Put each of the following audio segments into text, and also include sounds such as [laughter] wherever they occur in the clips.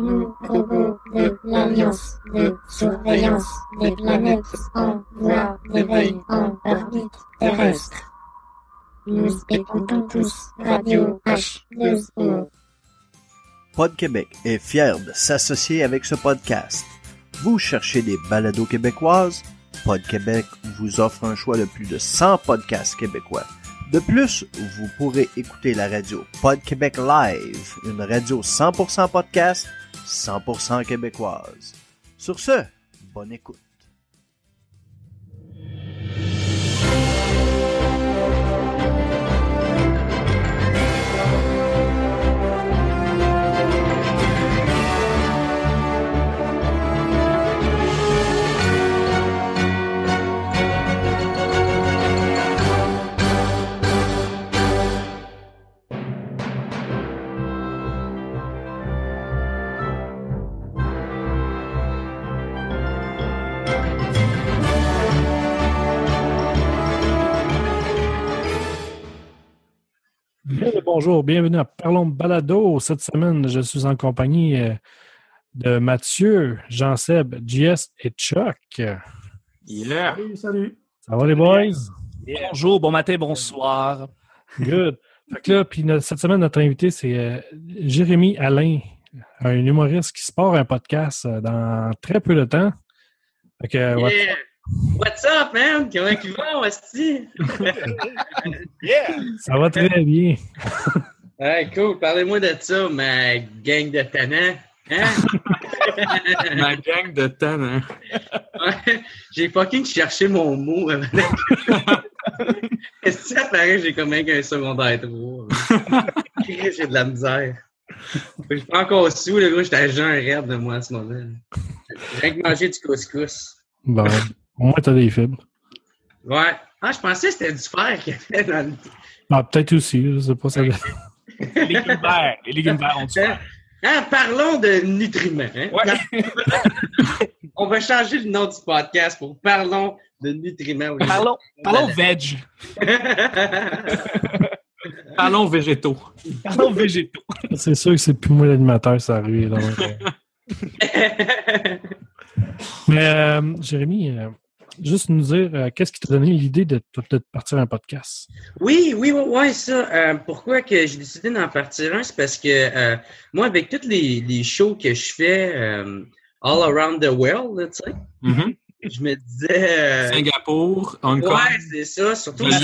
Nous, robots de l'Alliance de surveillance des planètes en voie d'éveil en orbite terrestre. Nous écoutons tous Radio H2O. Pod Québec est fier de s'associer avec ce podcast. Vous cherchez des balados québécoises? Pod Québec vous offre un choix de plus de 100 podcasts québécois. De plus, vous pourrez écouter la radio Pod Québec Live, une radio 100% podcast, 100% québécoise. Sur ce, bonne écoute. Bonjour, bienvenue à Parlons Balado. Cette semaine, je suis en compagnie euh, de Mathieu, Jean-Seb, JS et Chuck. Yeah. Salut, salut. Ça va les boys? Bonjour, bon matin, bonsoir. Good. Fait que là, puis cette semaine, notre invité, c'est euh, Jérémy Alain, un humoriste qui se part un podcast euh, dans très peu de temps. Fait que, euh, ouais, Yeah. What's up, man? Comment ils vont, Asti? ça va très bien. Ouais, cool. Parlez-moi de ça, ma gang de tannants. Hein? [laughs] Ma gang de hein? Ouais. J'ai fucking cherché mon mot. [laughs] Est-ce que ça paraît que j'ai comme un qu'un secondaire 3? [laughs] Christ, J'ai de la misère. Je suis pas encore sous, le gars. J'étais à jeun raide de moi à ce moment. J'ai rien que manger du couscous. Bon, au moins, t'as des fibres. Ouais. Ah, je pensais que c'était du fer qu'il y avait dans le Ah, peut-être aussi, je sais pas. Ça... Les légumes verts. Les légumes verts ont du Hein? [laughs] Hein, parlons de nutriments. hein? [laughs] On va changer le nom du podcast pour Parlons de nutriments. Parlons, parlons veg. [laughs] Parlons végétaux. Parlons végétaux. C'est sûr que c'est plus moi l'animateur, ça arrive. donc, euh. Mais euh, Jérémy, euh, juste nous dire, euh, qu'est-ce qui t'a donné l'idée de, de partir un podcast? Oui, oui, oui, ouais, ça. Euh, pourquoi que j'ai décidé d'en partir un? C'est parce que euh, moi, avec tous les, les shows que je fais euh, all around the world, tu sais, Mhm. Je me disais. euh, Singapour, Hong Kong. Ouais, c'est ça, surtout La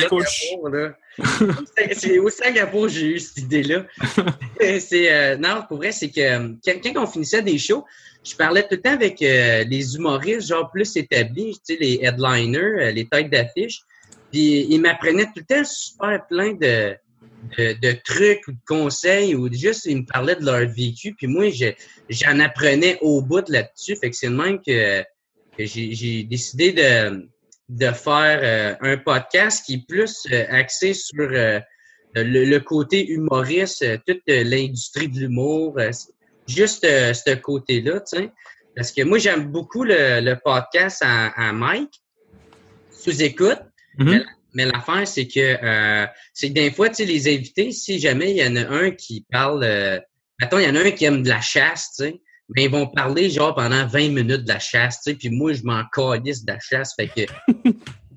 Singapour, là. C'est- au Singapour que j'ai eu cette idée-là. [laughs] c'est euh, non, pour vrai, c'est que euh, quand, quand on finissait des shows, je parlais tout le temps avec euh, les humoristes, genre plus établis, tu sais, les headliners, euh, les têtes d'affiche. Puis ils m'apprenaient tout le temps super plein de, de, de trucs ou de conseils ou juste ils me parlaient de leur vécu. Puis moi, je- j'en apprenais au bout là-dessus. Fait que c'est le même que, que j'ai décidé de de faire euh, un podcast qui est plus euh, axé sur euh, le, le côté humoriste, euh, toute l'industrie de l'humour, euh, juste euh, ce côté-là, tu sais. Parce que moi, j'aime beaucoup le, le podcast à, à Mike, sous écoute. Mhm. Mais l'affaire, c'est que euh, c'est que des fois, tu sais, les invités, si jamais il y en a un qui parle, euh, mettons, il y en a un qui aime de la chasse, tu sais, mais ils vont parler genre pendant 20 minutes de la chasse, tu sais, puis moi, je m'en calisse de la chasse, fait que... [laughs]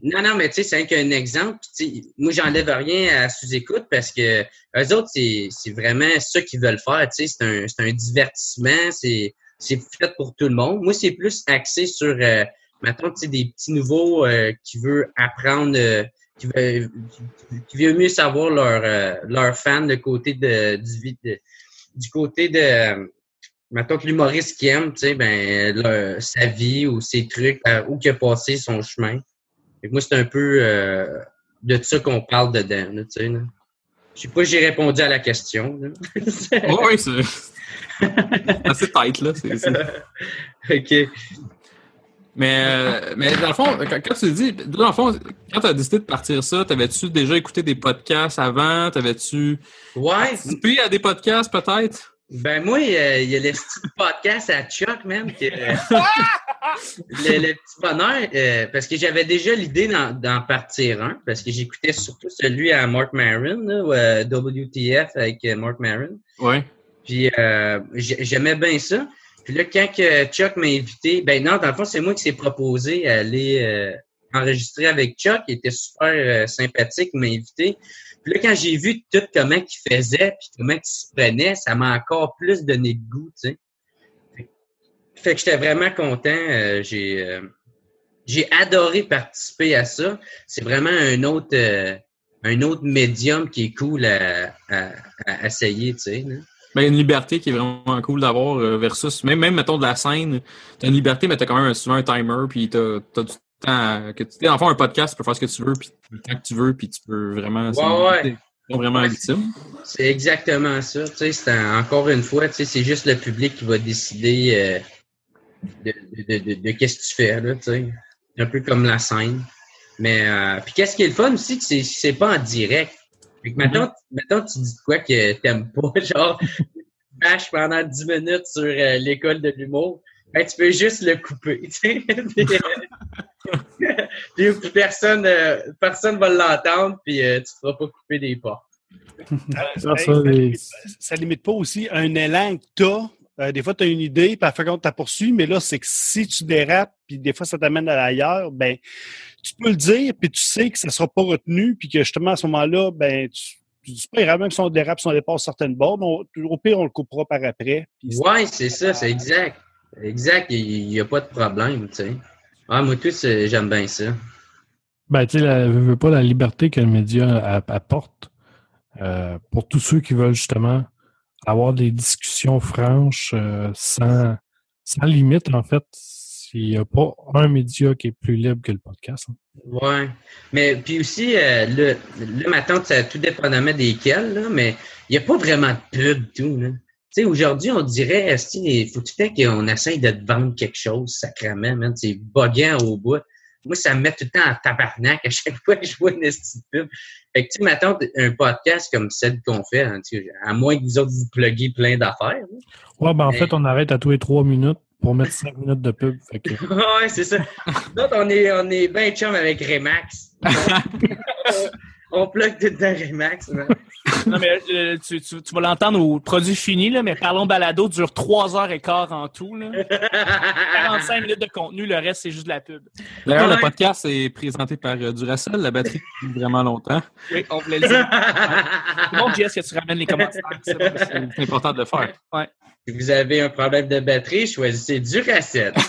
non, non, mais tu sais, c'est qu'un exemple, sais, moi, j'enlève rien à sous-écoute parce que eux autres, c'est c'est vraiment ça qu'ils veulent faire, tu sais, c'est un, c'est un divertissement, c'est c'est fait pour tout le monde. Moi, c'est plus axé sur, euh, mettons, tu sais, des petits nouveaux euh, qui veulent apprendre... euh, qui veut, qui veut mieux savoir leur, euh, leur fan de côté de, du, de- du côté de, euh, mettons que l'humoriste qui aime, tu sais, ben, sa vie ou ses trucs, euh, où qu'il a passé son chemin. Moi, c'est un peu euh, de ça qu'on parle dedans, tu sais. Je sais pas si j'ai répondu à la question. [laughs] Oui, c'est assez tight, là. [laughs] OK. Mais, euh, mais dans le fond, quand, quand tu dis, dans le fond, quand tu as décidé de partir ça, t'avais-tu déjà écouté des podcasts avant? T'avais-tu Ouais, participé à des podcasts peut-être? Ben moi, euh, il y a le petit podcast à Chuck, man, que, euh, [laughs] le, le petit bonheur, euh, parce que j'avais déjà l'idée d'en, d'en partir un, parce que j'écoutais surtout celui à Mark Maron, là, ou, euh, WTF avec euh, Mark Maron. Oui. Puis euh, j'ai- j'aimais bien ça. Puis là, quand que Chuck m'a invité, ben non, dans le fond, c'est moi qui s'est proposé à aller euh, enregistrer avec Chuck. Il était super euh, sympathique, il m'a invité. Puis là, quand j'ai vu tout comment il faisait, puis comment il se prenait, ça m'a encore plus donné de goût, tu sais. Fait- que j'étais vraiment content. euh, j'ai euh, j'ai adoré participer à ça. C'est vraiment un autre euh, un autre médium qui est cool à, essayer, tu sais. Ben, une liberté qui est vraiment cool d'avoir versus, même, même, mettons, de la scène, t'as une liberté, mais t'as quand même souvent un timer, puis t'as, t'as du à- que tu, en fond, un podcast, tu peux faire ce que tu veux, puis le temps que tu veux, puis tu peux vraiment, Ouais, ouais. c'est vraiment ultime. C'est exactement ça. Tu sais, un- encore une fois, tu sais, c'est juste le public qui va décider euh, de, de, de, qu'est-ce que tu fais, là, tu sais. Un peu comme la scène. Mais euh, puis qu'est-ce qui est le fun aussi, c'est c'est pas en direct. Fait que maintenant, maintenant tu dis de quoi que t'aimes pas, [laughs] genre bâches pendant 10 minutes sur euh, l'école de l'humour. Ben, tu peux juste le couper, [laughs] [laughs] personne, euh, personne va l'entendre, puis euh, tu te feras pas couper des portes. Ça, Hey, ça, les- limite, pas aussi un élan que tu as. des fois, tu as une idée, puis compte, tu poursuivi, mais là, c'est que si tu dérapes, puis des fois, ça t'amène à l'ailleurs, ben, tu peux le dire, puis tu sais que ça sera pas retenu, puis que justement, à ce moment-là, ben, tu, tu dis pas même si on dérape, si on dépasse certaines bornes, on- au pire, on le coupera par après. Ouais, c'est ça, c'est exact. Exact, il n'y a pas de problème, tu sais. Ah, moi, tout, j'aime bien ça. Ben, tu sais, veux, pas la liberté que le média apporte euh, pour tous ceux qui veulent justement avoir des discussions franches euh, sans, sans limite, en fait. Il n'y a pas un média qui est plus libre que le podcast. hein. Ouais. Mais puis aussi, euh, là, là, ma tante, ça tout dépendamment desquels, là, mais il n'y a pas vraiment de pub, tout, là. Tu sais, aujourd'hui, on dirait, il faut tout le temps qu'on essaye de te vendre quelque chose, sacrément, man. C'est buguant au bout. Moi, ça me met tout le temps en tabarnak à chaque [laughs] fois que je vois une petite pub. Fait que, tu sais, ma tante, un podcast comme celle qu'on fait, hein, à moins que vous autres vous pluguez plein d'affaires, là. Ouais, ben, en Mais- fait, on arrête à tous les trois minutes pour mettre cinq minutes de pub. Fait que, [laughs] ouais, c'est ça. Nous autres, on est, on est bien chum avec Remax. [laughs] on plug tout dans Remax. Non, mais euh, tu, tu- tu vas l'entendre au produit fini, là, mais Parlons Balado dure 3 heures et quart en tout. Là. 45 minutes de contenu, le reste, c'est juste de la pub. D'ailleurs, Ouais. le podcast est présenté par euh, Duracell, la batterie dure vraiment longtemps. Oui, on voulait le dire. C'est bon, Jess, que tu ramènes les commentaires? [laughs] c'est important de le faire. si vous avez un problème de batterie, choisissez Duracell. [laughs]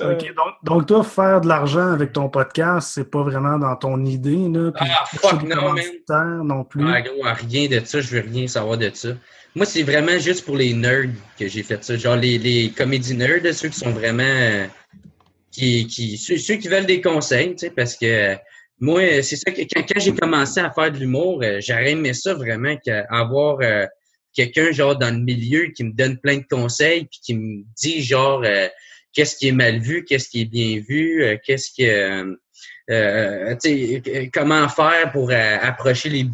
OK, donc, donc toi, faire de l'argent avec ton podcast, c'est pas vraiment dans ton idée, là. Puis Ah, fuck des no, man. non plus. Ah, gros, rien de ça, je veux rien savoir de ça. Moi, c'est vraiment juste pour les nerds que j'ai fait ça. Genre les, les comédies nerds, ceux qui sont vraiment. euh, qui, qui, ceux, ceux qui veulent des conseils, tu sais, parce que euh, moi, c'est ça que quand, quand j'ai commencé à faire de l'humour, euh, j'aurais aimé ça vraiment qu'avoir euh, quelqu'un genre dans le milieu qui me donne plein de conseils puis qui me dit genre euh, qu'est-ce qui est mal vu, qu'est-ce qui est bien vu, euh, qu'est-ce que euh, euh, euh, comment faire pour euh, approcher les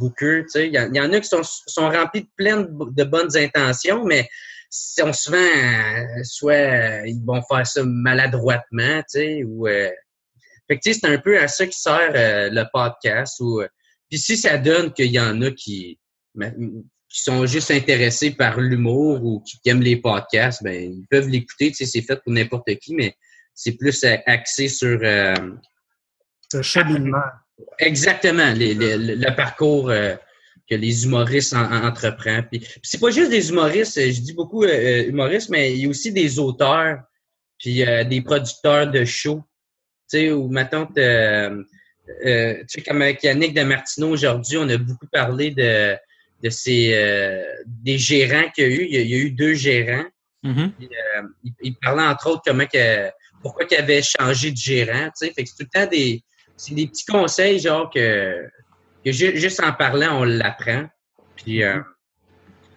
sais. Il y, y en a qui sont, remplis de plein de, bo- de bonnes intentions, mais sont souvent euh, soit ils vont faire ça maladroitement, ou fait que c'est un peu à ça qui sert le podcast. Ou puis si ça donne qu'il y en a qui ma- qui sont juste intéressés par l'humour ou qui aiment les podcasts, ben ils peuvent l'écouter. Tu sais, c'est fait pour n'importe qui, mais c'est plus euh, axé sur euh, Ce cheminement. Exactement, les- les- le, parcours euh, que les humoristes en, en- entreprennent. Puis, puis c'est pas juste des humoristes, euh, je dis beaucoup euh, humoristes, mais il y a aussi des auteurs, puis des producteurs de shows. Tu sais, ou ma tante, tu sais, comme avec Yannick de Martineau aujourd'hui, on a beaucoup parlé de, de ces euh, des gérants qu'il y a eu. Il y a, il y a eu deux gérants. Mhm. Euh, il, il parlait entre autres comment que pourquoi qu'il avait changé de gérant, tu sais. Fait que c'est tout le temps des des petits conseils genre que que ju- juste en parlant on l'apprend. Puis euh,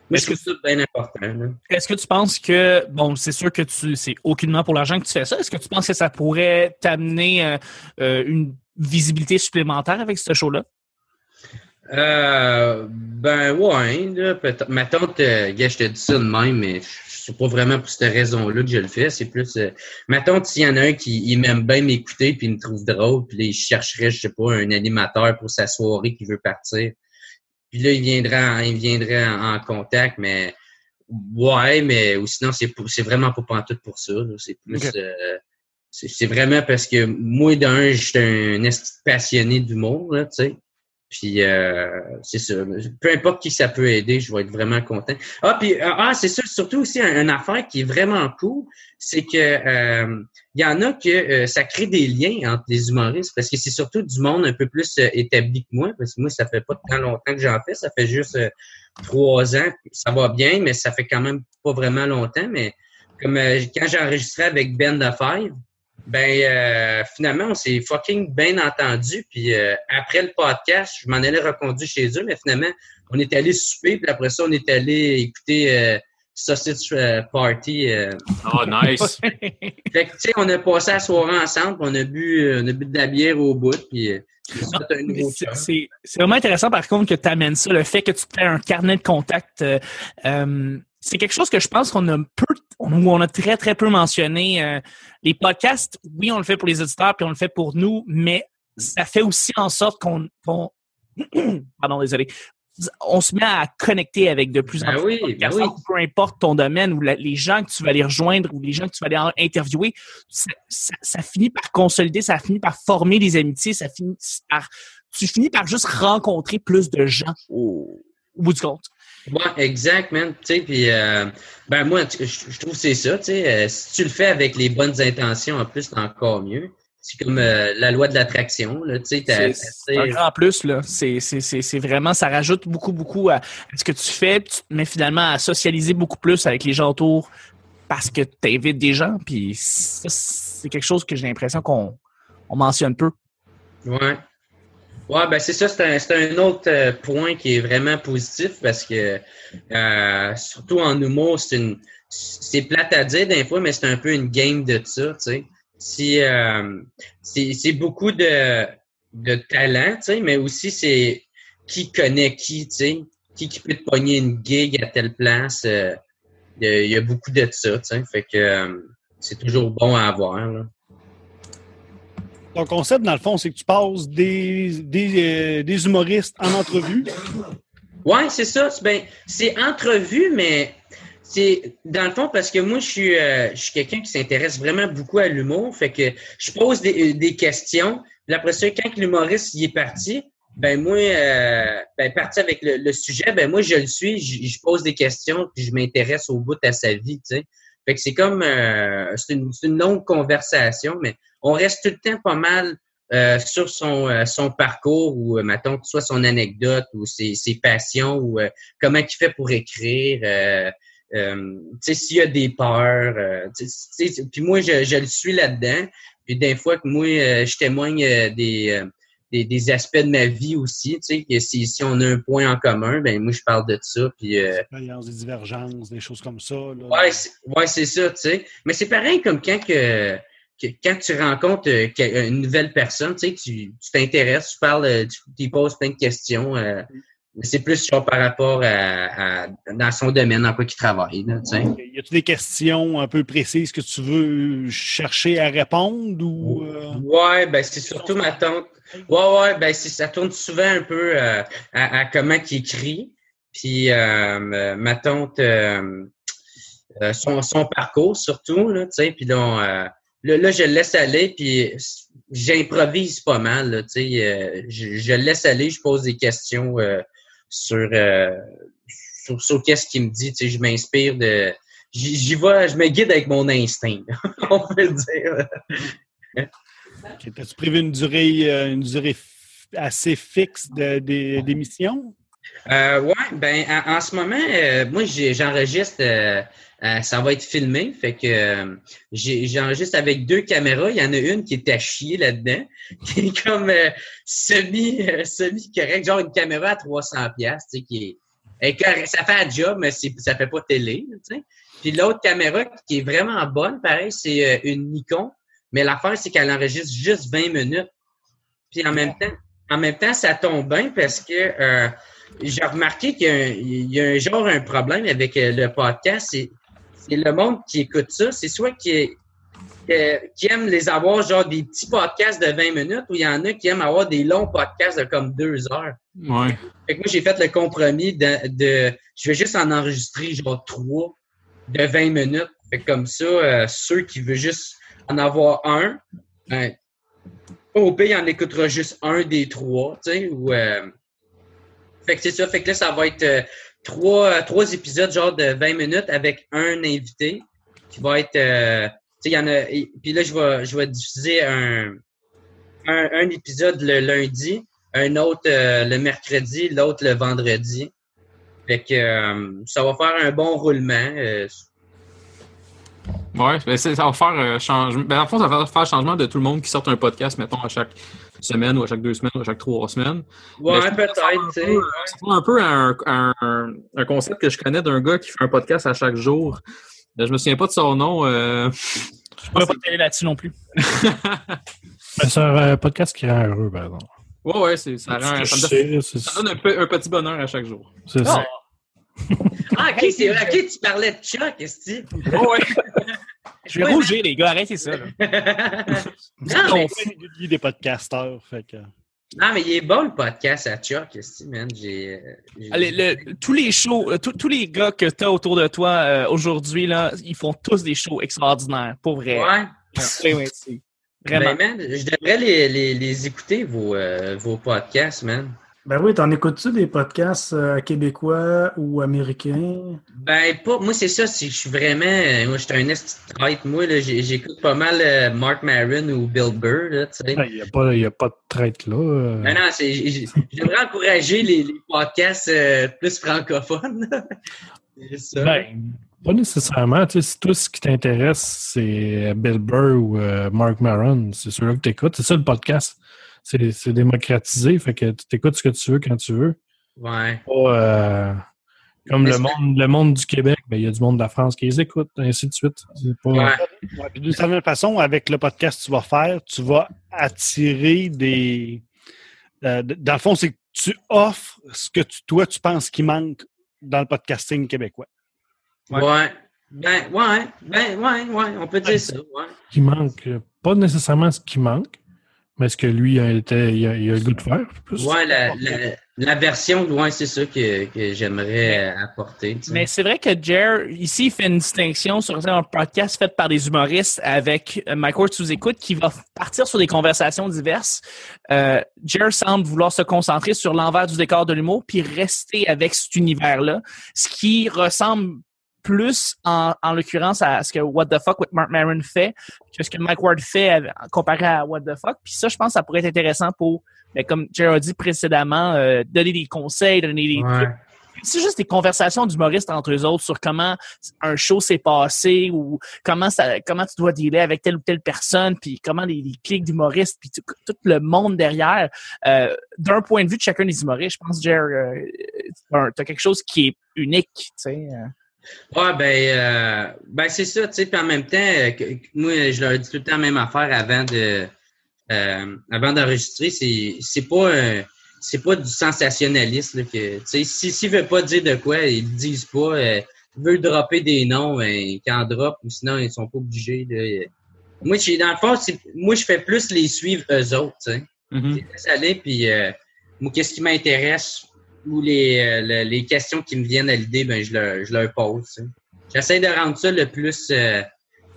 mais je trouve ça bien important. Est-ce que tu penses que, bon, c'est sûr que tu c'est aucunement pour l'argent que tu fais ça. Est-ce que tu penses que ça pourrait t'amener euh, euh, une visibilité supplémentaire avec ce show-là? Euh, ben ouais, là, peut-être. Ma tante, euh, gars, je te dis ça de même, mais c'est pas vraiment pour cette raison-là que je le fais. C'est plus euh, ma tante, s'il y en a un qui il m'aime bien m'écouter puis il me trouve drôle, puis là, il chercherait, je sais pas, un animateur pour sa soirée qui veut partir. Puis là, il viendra, en- il viendrait en, en contact, mais ouais, mais ou sinon, c'est pour- c'est vraiment pas pantoute pour ça. là. C'est plus euh, c'est vraiment parce que moi, d'un, je suis un de passionné d'humour, là, tu sais. Puis euh, c'est ça. Peu importe qui ça peut aider, je vais être vraiment content. Ah, puis euh, ah, c'est ça, surtout aussi un- une affaire qui est vraiment cool, c'est que euh, il y en a que euh, ça crée des liens entre les humoristes parce que c'est surtout du monde un peu plus euh, établi que moi parce que moi ça fait pas tant longtemps que j'en fais ça fait juste euh, trois ans ça va bien mais ça fait quand même pas vraiment longtemps mais comme euh, quand j'ai enregistré avec Ben Five ben euh, finalement on s'est fucking bien entendu puis euh, après le podcast je m'en allais reconduire chez eux mais finalement on est allé souper puis après ça on est allé écouter euh, Sausage euh, Party euh, Oh, nice. [laughs] fait que, tu sais, on a passé la soirée ensemble, puis on a bu, on a bu de la bière au bout, puis euh, c'est vraiment intéressant, par contre, que tu amènes ça, le fait que tu te fais un carnet de contact. euh, euh, c'est quelque chose que je pense qu'on a peu, on, on a très, très peu mentionné. euh, les podcasts, oui, on le fait pour les auditeurs, puis on le fait pour nous, mais ça fait aussi en sorte qu'on... [clears throat] Pardon, désolé. On se met à connecter avec de plus en Ben plus oui, de ben oui. peu importe ton domaine ou les gens que tu vas aller rejoindre ou les gens que tu vas aller interviewer, ça, ça- ça finit par consolider, ça finit par former des amitiés, ça finit par tu finis par juste rencontrer plus de gens au, au bout du compte. Ouais, exact, man. Tu sais, puis euh, ben moi, je je trouve que c'est ça. Tu sais, euh, si tu le fais avec les bonnes intentions, en plus, c'est encore mieux. C'est comme euh, la loi de l'attraction, là. Tu sais, grand plus, là. C'est vraiment, ça rajoute beaucoup, beaucoup à, ce que tu fais, puis tu te mets finalement à socialiser beaucoup plus avec les gens autour parce que tu invites des gens, puis c'est quelque chose que j'ai l'impression qu'on on mentionne peu. Ouais. Ouais, ben c'est ça, c'est un, un autre euh, point qui est vraiment positif parce que euh, surtout en humour, c'est une c'est plate à dire des fois, mais c'est un peu une game de ça, tu sais. Si euh, c'est beaucoup de de talent, tu sais, mais aussi c'est qui connaît qui, tu sais, qui qui peut te pogner une gig à telle place. euh, Il y, a- il y a beaucoup de ça, tu sais. Fait que euh, c'est toujours bon à avoir. Là. Ton concept, dans le fond, c'est que tu passes des, des, euh, humoristes en entrevue. Ouais, c'est ça. C'est- Ben, c'est entrevue, mais c'est dans le fond parce que moi, je suis, euh, je suis quelqu'un qui s'intéresse vraiment beaucoup à l'humour. Fait que je pose des, euh, des questions. Puis après ça, quand l'humoriste y est parti, ben moi, ben parti avec le, sujet, ben moi je le suis, je, pose des questions, puis je m'intéresse au bout à sa vie. Fait que c'est comme, c'est une, c'est une longue conversation, mais on reste tout le temps pas mal euh, sur son, euh, son parcours ou, euh, mettons, que ce soit son anecdote ou ses, ses passions ou euh, comment il fait pour écrire. Euh, euh, tu sais, s'il y a des peurs. euh, puis moi, je, je le suis là-dedans. Puis des fois que moi, euh, je témoigne des, euh, des, des aspects de ma vie aussi. Tu sais, que si, si on a un point en commun, ben moi, je parle de ça. Puis euh, des divergences, des choses comme ça. là. Ouais, c'est, ouais, c'est ça, tu sais. Mais c'est pareil comme quand que, que- quand tu rencontres euh, que- une nouvelle personne, tu sais, tu t'intéresses, tu parles, euh, tu poses plein de questions. euh, mais c'est plus genre par rapport à, à- dans son domaine, dans quoi il travaille, là, tu sais. Y a-tu des questions un peu précises que tu veux chercher à répondre ou. euh, Ouais, ben c'est surtout ma tante. Ouais, ouais, ben ça tourne souvent un peu euh, à, à comment il écrit. Puis euh, euh, ma tante, euh, euh, son, son parcours surtout, là, tu sais. Puis là, on, euh, là, là, je le laisse aller, puis j'improvise pas mal, là, tu sais. euh, je, je le laisse aller, je pose des questions euh, sur, euh, sur, sur qu'est-ce qu'il me dit, tu sais. Je m'inspire de... J'y vais, je me guide avec mon instinct, [laughs] on peut le dire. T'as-tu prévu une durée, une durée assez fixe de- de- d'émission? Euh, ouais, ben en, en ce moment, moi j'enregistre, euh, ça va être filmé, fait que euh, j'enregistre avec deux caméras. Il y en a une qui est à chier là-dedans, [laughs] qui est comme euh, semi euh, semi correct, genre une caméra à 300 pièces, tu sais, qui est, ça fait un job, mais ça fait pas télé, tu sais. Puis l'autre caméra qui est vraiment bonne, pareil, c'est euh, une Nikon, mais l'affaire c'est qu'elle enregistre juste 20 minutes. Puis en même temps, en même temps, ça tombe bien parce que j'ai remarqué qu'il y a, un, il y a un genre un problème avec le podcast. C'est, c'est le monde qui écoute ça. C'est soit qui aiment les avoir genre des petits podcasts de 20 minutes ou il y en a qui aiment avoir des longs podcasts de comme deux heures. Ouais. Fait que moi, j'ai fait le compromis de, de je vais juste en enregistrer genre trois de 20 minutes. Fait que comme ça, euh, ceux qui veulent juste en avoir un, ben, au il en écoutera juste un des trois, tu sais, ou... euh, Fait que c'est ça. Fait que là, ça va être euh, trois, trois épisodes genre de 20 minutes avec un invité qui va être... euh, il y en a... Puis là, je vais, je vais diffuser un, un, épisode le lundi, un autre euh, le mercredi, l'autre le vendredi. Fait que euh, ça va faire un bon roulement. euh, Ouais, ben ça va faire euh, changement. Ben, en fond, ça va faire changement de tout le monde qui sort un podcast, mettons, à chaque semaine ou à chaque deux semaines ou à chaque trois semaines. ouais, peut-être, tu ressemble un peu un, un, concept que je connais d'un gars qui fait un podcast à chaque jour. Euh, Je me souviens pas de son nom. Euh... Je pourrais pas t'aider là-dessus non plus. [laughs] Ben, C'est un euh, podcast qui rend heureux, par exemple. ouais, ouais, c'est, ça, rend, que ça, donne, sais, c'est- ça donne un, peu- un petit bonheur à chaque jour. c'est ça. Ah, ok, c'est vrai. Ok, tu parlais de Chuck, est-ce ouais. [laughs] Je vais rougir, les gars, arrêtez ça. là. [laughs] non, mais, On des podcasteurs. Fait que... non, mais il est bon le podcast à Chuck, est-ce man? J'ai. Allez, le- tous les shows, euh, tous les gars que tu as autour de toi euh, aujourd'hui, là, ils font tous des shows extraordinaires, pour vrai. Ouais. [laughs] Oui, oui, Vraiment. Ben, man, je devrais les, les, les écouter, vos, euh, vos podcasts, man. Ben oui, t'en écoutes-tu des podcasts euh, québécois ou américains? Ben, pas, moi, c'est ça, je suis vraiment, euh, moi, je suis un traître. Moi, j'écoute pas mal euh, Mark Maron ou Bill Burr, là, tu sais. Il n'y a, pas- il y a pas de traite là. euh. Non, non, j'aimerais encourager les, les podcasts euh, plus francophones. [laughs] c'est ça. Ben, pas nécessairement. Tu sais, si tout ce qui t'intéresse, c'est Bill Burr ou euh, Mark Maron, c'est ceux-là que tu écoutes. C'est ça le podcast. C'est démocratisé, fait que tu écoutes ce que tu veux quand tu veux. ouais. Pas, euh, comme le monde, le monde du Québec, ben, il y a du monde de la France qui les écoute, ainsi de suite. Pas, Ouais. Ouais, D'une certaine façon, avec le podcast que tu vas faire, tu vas attirer des. euh, dans le fond, c'est que tu offres ce que tu, toi, tu penses qui manque dans le podcasting québécois. Ouais. Ben, ouais. Ben, ouais, ouais. On peut dire ça. Ouais. qui manque, pas nécessairement ce qui manque, mais ce que lui il a, il a le goût de faire. Plus? Ouais, la, la, la version, ouais, c'est ça que, que j'aimerais apporter. tu sais. Mais c'est vrai que Jer, ici, il fait une distinction sur un podcast fait par des humoristes avec euh, Mike Ward sous écoute qui va partir sur des conversations diverses. Euh, Jer semble vouloir se concentrer sur l'envers du décor de l'humour puis rester avec cet univers-là, ce qui ressemble plus en, en l'occurrence à ce que What the fuck with Mark Maron fait que ce que Mike Ward fait comparé à What the fuck. Puis ça, je pense, que ça pourrait être intéressant pour, ben, comme a dit précédemment, euh, donner des conseils, donner des Ouais. trucs c'est juste des conversations d'humoristes entre eux autres sur comment un show s'est passé ou comment ça comment tu dois dealer avec telle ou telle personne puis comment les, les clics d'humoristes puis tout, tout le monde derrière euh, d'un point de vue de chacun des humoristes je pense Jer euh, t'as quelque chose qui est unique tu sais euh. Ouais, ben, euh, ben c'est ça, tu sais, puis en même temps, euh, que- moi, je leur dis tout le temps la même affaire avant de euh, avant d'enregistrer, c'est c'est pas c'est pas du sensationnalisme là, que tu sais, si s'ils veulent pas dire de quoi, ils le disent pas. Ils veulent dropper des noms, ben, ils en drop, ou sinon ils sont pas obligés. Moi, j'ai dans le fond, moi je fais plus les suivre eux autres, tu sais. Aller, puis moi, qu'est-ce qui m'intéresse ou les, euh, le- les questions qui me viennent à l'idée, ben je leur, je leur pose. J'essaie de rendre ça le plus euh,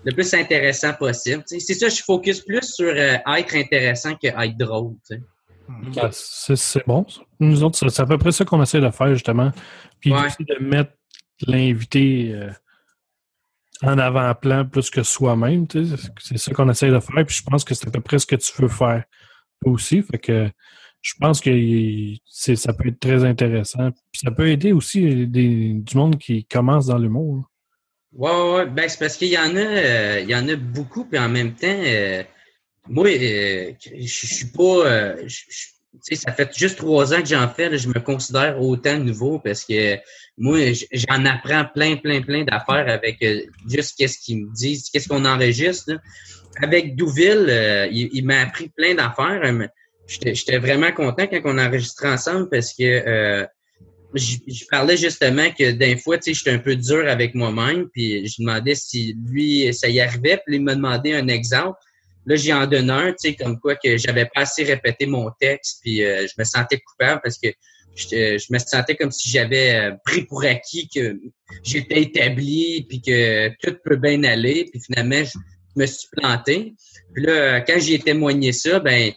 le plus intéressant possible. C'est ça, je focus plus sur euh, être intéressant que être drôle. Ben, c'est bon. ça. Nous autres, c'est à peu près ça qu'on essaie de faire, justement. Puis Ouais. aussi de mettre l'invité euh, en avant-plan plus que soi-même. C'est ça qu'on essaie de faire. Puis je pense que c'est à peu près ce que tu veux faire toi aussi. Fait que je pense que ça peut être très intéressant. Puis ça peut aider aussi des, du monde qui commence dans l'humour. là. Ouais, ouais. Ben, c'est parce qu'il y en a, euh, il y en a beaucoup, puis en même temps, euh, moi, euh, je suis pas, euh, je- ça fait juste trois ans que j'en fais, là, je me considère autant nouveau parce que moi, j'en apprends plein, plein, plein d'affaires avec juste qu'est-ce qu'ils me disent, qu'est-ce qu'on enregistre. Avec Douville, il, il m'a appris plein d'affaires. J'étais vraiment content quand on enregistrait ensemble parce que euh, je, parlais justement que d'un fois, tu sais, j'étais un peu dur avec moi-même, puis je demandais si lui, ça y arrivait, puis il m'a demandé un exemple. Là, j'y en donne un, tu sais, comme quoi que j'avais pas assez répété mon texte, puis euh, je me sentais coupable parce que je, je me sentais comme si j'avais euh, pris pour acquis que j'étais établi, puis que tout peut bien aller, puis finalement, me suis planté. Puis là, quand j'ai témoigné ça, ben,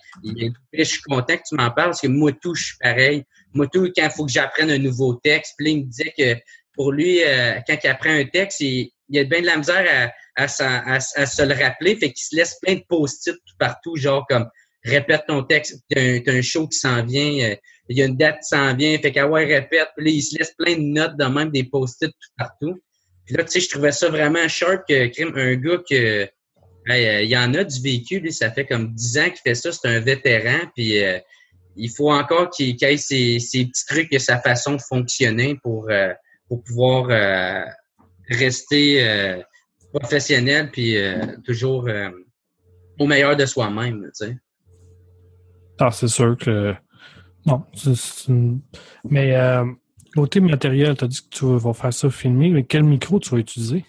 je suis content que tu m'en parles parce que moi tout, je suis pareil. Moi tout, quand il faut que j'apprenne un nouveau texte, puis là, il me disait que pour lui, euh, quand il apprend un texte, il, il a bien de la misère à, à, à- à se le rappeler, fait qu'il se laisse plein de post-it tout partout, genre comme répète ton texte, t'as un, un show qui s'en vient, euh, il y a une date qui s'en vient, fait qu'à ouais, répète, puis là, il se laisse plein de notes de même, des post-it tout partout. Puis là, tu sais, je trouvais ça vraiment sharp que un gars que Euh, il y en a du vécu, lui, ça fait comme 10 ans qu'il fait ça, c'est un vétéran, puis euh, il faut encore qu'il qu'il ait ses, petits trucs et sa façon de fonctionner pour, euh, pour pouvoir rester professionnel puis toujours au meilleur de soi-même, tu sais. Ah, c'est sûr que. Non, mais côté matériel, tu as dit que tu vas faire ça filmer, mais quel micro tu vas utiliser?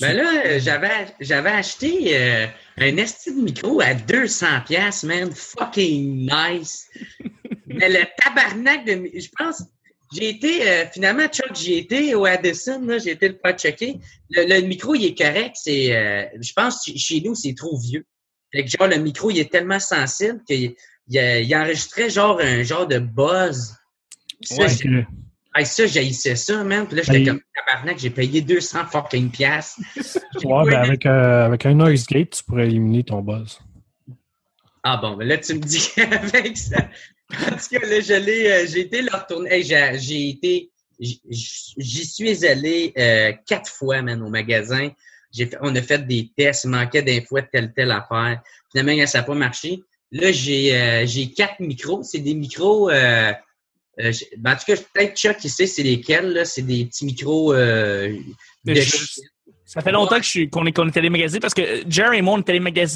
Ben là, j'avais j'avais acheté euh, un esti de micro à 200 pièces, man, fucking nice. [laughs] Mais le tabarnak de je pense j'ai été euh, finalement Chuck, j'ai été au Addison là, j'ai été le pas checker. Le, le micro il est correct, c'est euh, je pense que chez nous c'est trop vieux. Fait que genre le micro il est tellement sensible qu'il il, enregistrait genre un genre de buzz. Ouais, hey, ça j'haïssais ça, man. Puis là j'étais Ben, comme tabarnak, j'ai payé 200 fucking [laughs] ouais, ben, avec, euh, avec un noise gate, tu pourrais éliminer ton buzz. Ah bon, mais là, tu me dis [laughs] qu'avec ça. Parce que là, je l'ai, euh, j'ai été le retourner. Hey, j'ai, été. J'y suis allé euh, quatre fois, man, au magasin. Fait, on a fait des tests, il manquait des fois telle, telle affaire. Finalement, ça n'a pas marché. Là, j'ai euh, quatre micros. C'est des micros. Euh, euh, ben, en tout cas, peut-être Chuck qui sait c'est lesquels. C'est des petits micros euh, de shit. Ça fait longtemps je qu'on est, qu'on est parce que euh, Jerry et moi, on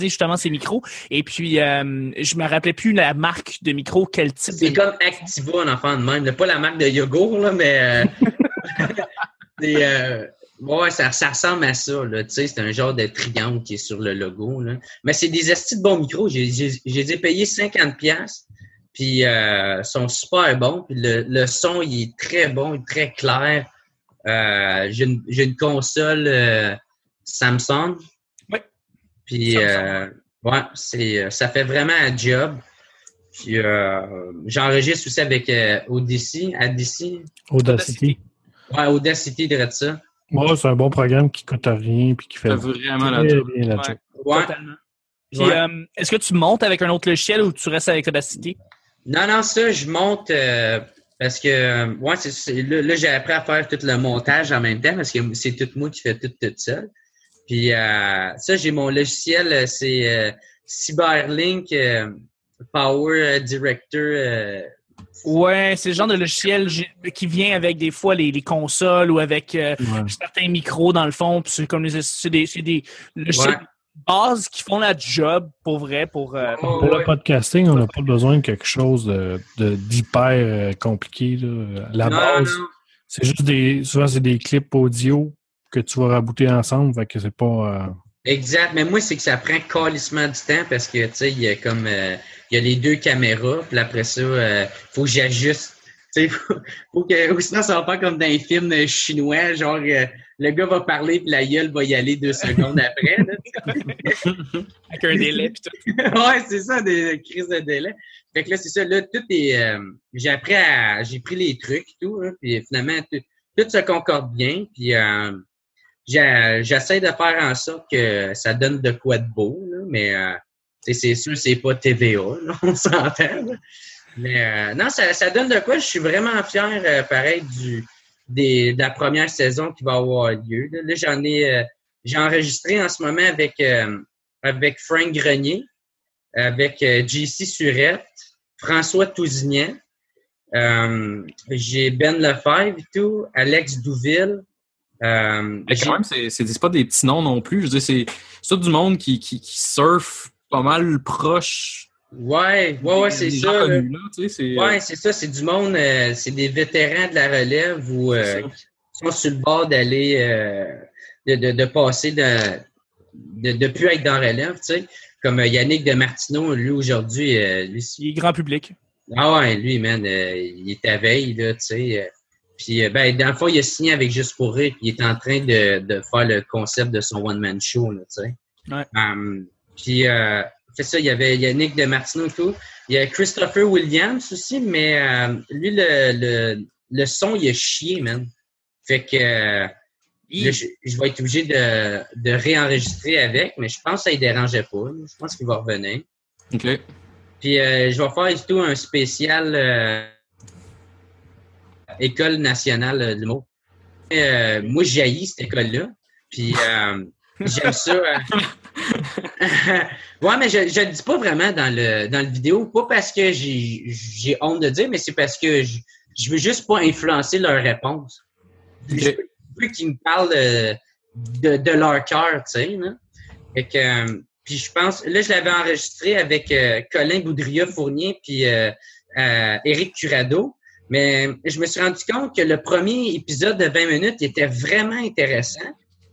justement ces micros. Et puis, euh, je me rappelais plus la marque de micro, quel type de C'est comme Activa, un enfant de même. Pas la marque de yogourt, là, mais [laughs] ouais, ça, ça ressemble à ça. Là, tu sais, c'est un genre de triangle qui est sur le logo. Là. Mais c'est des estis de bons micros. J'ai, j'ai, je les ai payés 50 pièces. Puis euh, sont super bons. Puis le, le son, il est très bon, il est très clair. Euh, j'ai, une, j'ai une console euh, Samsung. Ouais. Puis Samsung. euh, ouais, c'est, ça fait vraiment un job. Puis euh, j'enregistre aussi avec euh, Odyssey, Odyssey. Audacity. Ouais, Audacity de ça. Ouais, c'est un bon programme qui coûte rien puis qui fait vraiment la très job. bien la Ouais. job. Ouais. Totalement. Puis, Ouais. euh, est-ce que tu montes avec un autre logiciel ou tu restes avec Audacity? Non, non, ça, je monte euh, parce que euh, ouais, c'est, c'est- là, là, j'ai appris à faire tout le montage en même temps parce que c'est tout moi qui fais tout tout seul. Puis euh, ça, j'ai mon logiciel, c'est euh, Cyberlink Power Director. Ouais, c'est le genre de logiciel qui vient avec des fois les, les consoles ou avec euh, Ouais. certains micros dans le fond. Puis c'est comme les- c'est des, des logiciels Ouais. De base qui font la job pour vrai. Pour, euh, Pour le podcasting, on n'a pas besoin de quelque chose de, de- d'hyper euh, compliqué. Là. La non, base, non. c'est juste des. Souvent, c'est des clips audio que tu vas rabouter ensemble. Fait que c'est pas. euh, Exact. Mais moi, c'est que ça prend calissement du temps parce que, tu sais, il y a comme, euh, il y a les deux caméras, puis après ça, euh, faut que j'ajuste. Tu sais, faut, faut que, ou sinon, ça va pas comme dans les films euh, chinois, genre, euh, le gars va parler, puis la gueule va y aller deux secondes après. là. [laughs] avec un délai. puis tout. [laughs] ouais, c'est ça, des crises de délai. Fait que là, c'est ça, là, tout est, euh, j'ai appris à, j'ai pris les trucs et tout, hein, puis finalement, tout, tout se concorde bien, puis euh, j'ai- j'essaie de faire en sorte que ça donne de quoi de beau, là, mais euh, c'est sûr, c'est pas TVA, là, [laughs] on s'entend. Mais euh, non, ça, ça donne de quoi. Je suis vraiment fier, euh, pareil, du des, de la première saison qui va avoir lieu. Là, Là, j'en ai, euh, j'ai enregistré en ce moment avec euh, avec Frank Grenier, avec JC Surette, François Tousignan, j'ai Ben Lefebvre et tout, Alex Douville. Mais quand même, c'est, pas des petits noms non plus. Je veux dire, c'est, c'est tout du monde qui, qui, qui surfe pas mal proche Ouais, ouais, ouais, c'est ça. gens là. connus, là, tu sais, c'est, euh, Ouais, c'est ça, c'est du monde, euh, c'est des vétérans de la relève ou euh, qui sont sur le bord d'aller, euh, de, de, de passer de, de, de plus être dans la relève, tu sais. Comme Yannick de Martineau, lui, aujourd'hui, lui, Il est grand public. ah ouais, lui, man, il est à veille, là, tu sais. puis, ben, dans le fond, il a signé avec Juste pour rire, puis il est en train de, de faire le concept de son one-man show, là, tu sais. Ouais. Um, puis, ça, il y avait Yannick de Martineau et tout. Il y a Christopher Williams aussi, mais euh, lui, le, le, le son, il a chié, man. Fait que euh, là, je, je vais être obligé de, de réenregistrer avec, mais je pense que ça ne dérangeait pas. Je pense qu'il va revenir. OK. Puis euh, je vais faire et tout un spécial École nationale de l'humour. Moi, j'ai cette école-là. Puis j'aime ça. [laughs] [laughs] ouais, mais je je le dis pas vraiment dans le dans le vidéo, pas parce que j'ai honte de dire, mais c'est parce que je, je veux juste pas influencer leur réponse. Je veux qu'ils me parlent euh, de, de leur cœur, tu sais. Fait que, euh, puis je pense, là, je l'avais enregistré avec euh, Colin Boudria-Fournier puis euh, Éric Curado. Mais je me suis rendu compte que le premier épisode de 20 minutes était vraiment intéressant.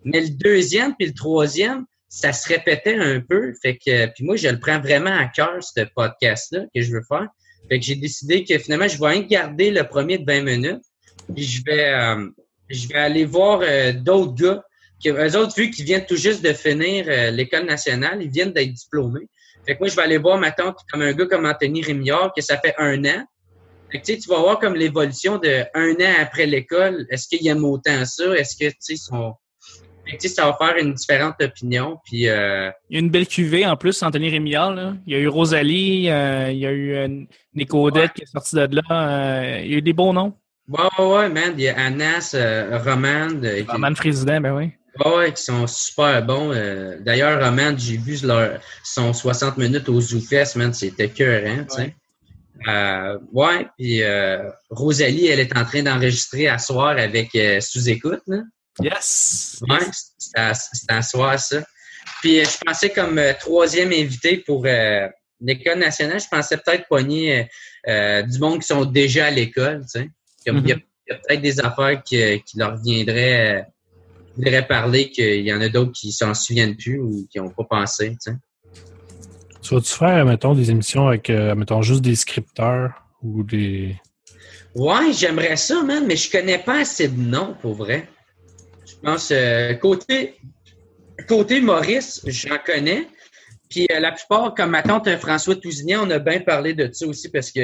Mais le deuxième puis le troisième, ça se répétait un peu. Fait que, puis moi, je le prends vraiment à cœur, ce podcast-là que je veux faire. Fait que j'ai décidé que finalement, je vais garder le premier de 20 minutes. Puis je vais, euh, je vais aller voir euh, d'autres gars que eux autres, vu qu'ils viennent tout juste de finir euh, l'école nationale, ils viennent d'être diplômés. Fait que moi, je vais aller voir ma tante comme un gars comme Anthony Rémillard, que ça fait un an. Fait que, tu sais, tu vas voir comme l'évolution de un an après l'école. Est-ce qu'il aime autant ça? Est-ce que, tu sais, son... Fait que, ça va faire une différente opinion. Puis, euh, Il y a une belle cuvée en plus, Anthony Rémillard. Là. Il y a eu Rosalie, euh, il y a eu euh, Nico Odette qui est sorti de là. il y a eu des beaux noms. ouais, ouais, ouais, man. Il y a Anas, Romande, qui- Roman Président, ben oui. Ouais, ouais, qui sont super bons. D'ailleurs, Roman, j'ai vu leur, son 60 minutes au ZooFest, man, c'était cœur, tu sais. Euh, ouais, puis euh, Rosalie, elle est en train d'enregistrer à soir avec euh, Sous-Écoute. Yes! Ouais, c'était à, à soir, ça. Puis euh, je pensais comme euh, troisième invité pour euh, l'école nationale, je pensais peut-être pogner euh, du monde qui sont déjà à l'école, tu sais. Comme il y a, y a peut-être des affaires qui, qui leur viendraient, euh, qui voudraient parler, qu'il y en a d'autres qui s'en souviennent plus ou qui n'ont pas pensé, tu sais. Tu vas-tu faire, mettons, des émissions avec, euh, mettons, juste des scripteurs ou des. Ouais, j'aimerais ça, man, mais je connais pas assez de noms, pour vrai. Pense, euh, côté, Maurice, j'en connais. Puis euh, la plupart, comme ma tante François Tousignan, on a bien parlé de ça aussi parce que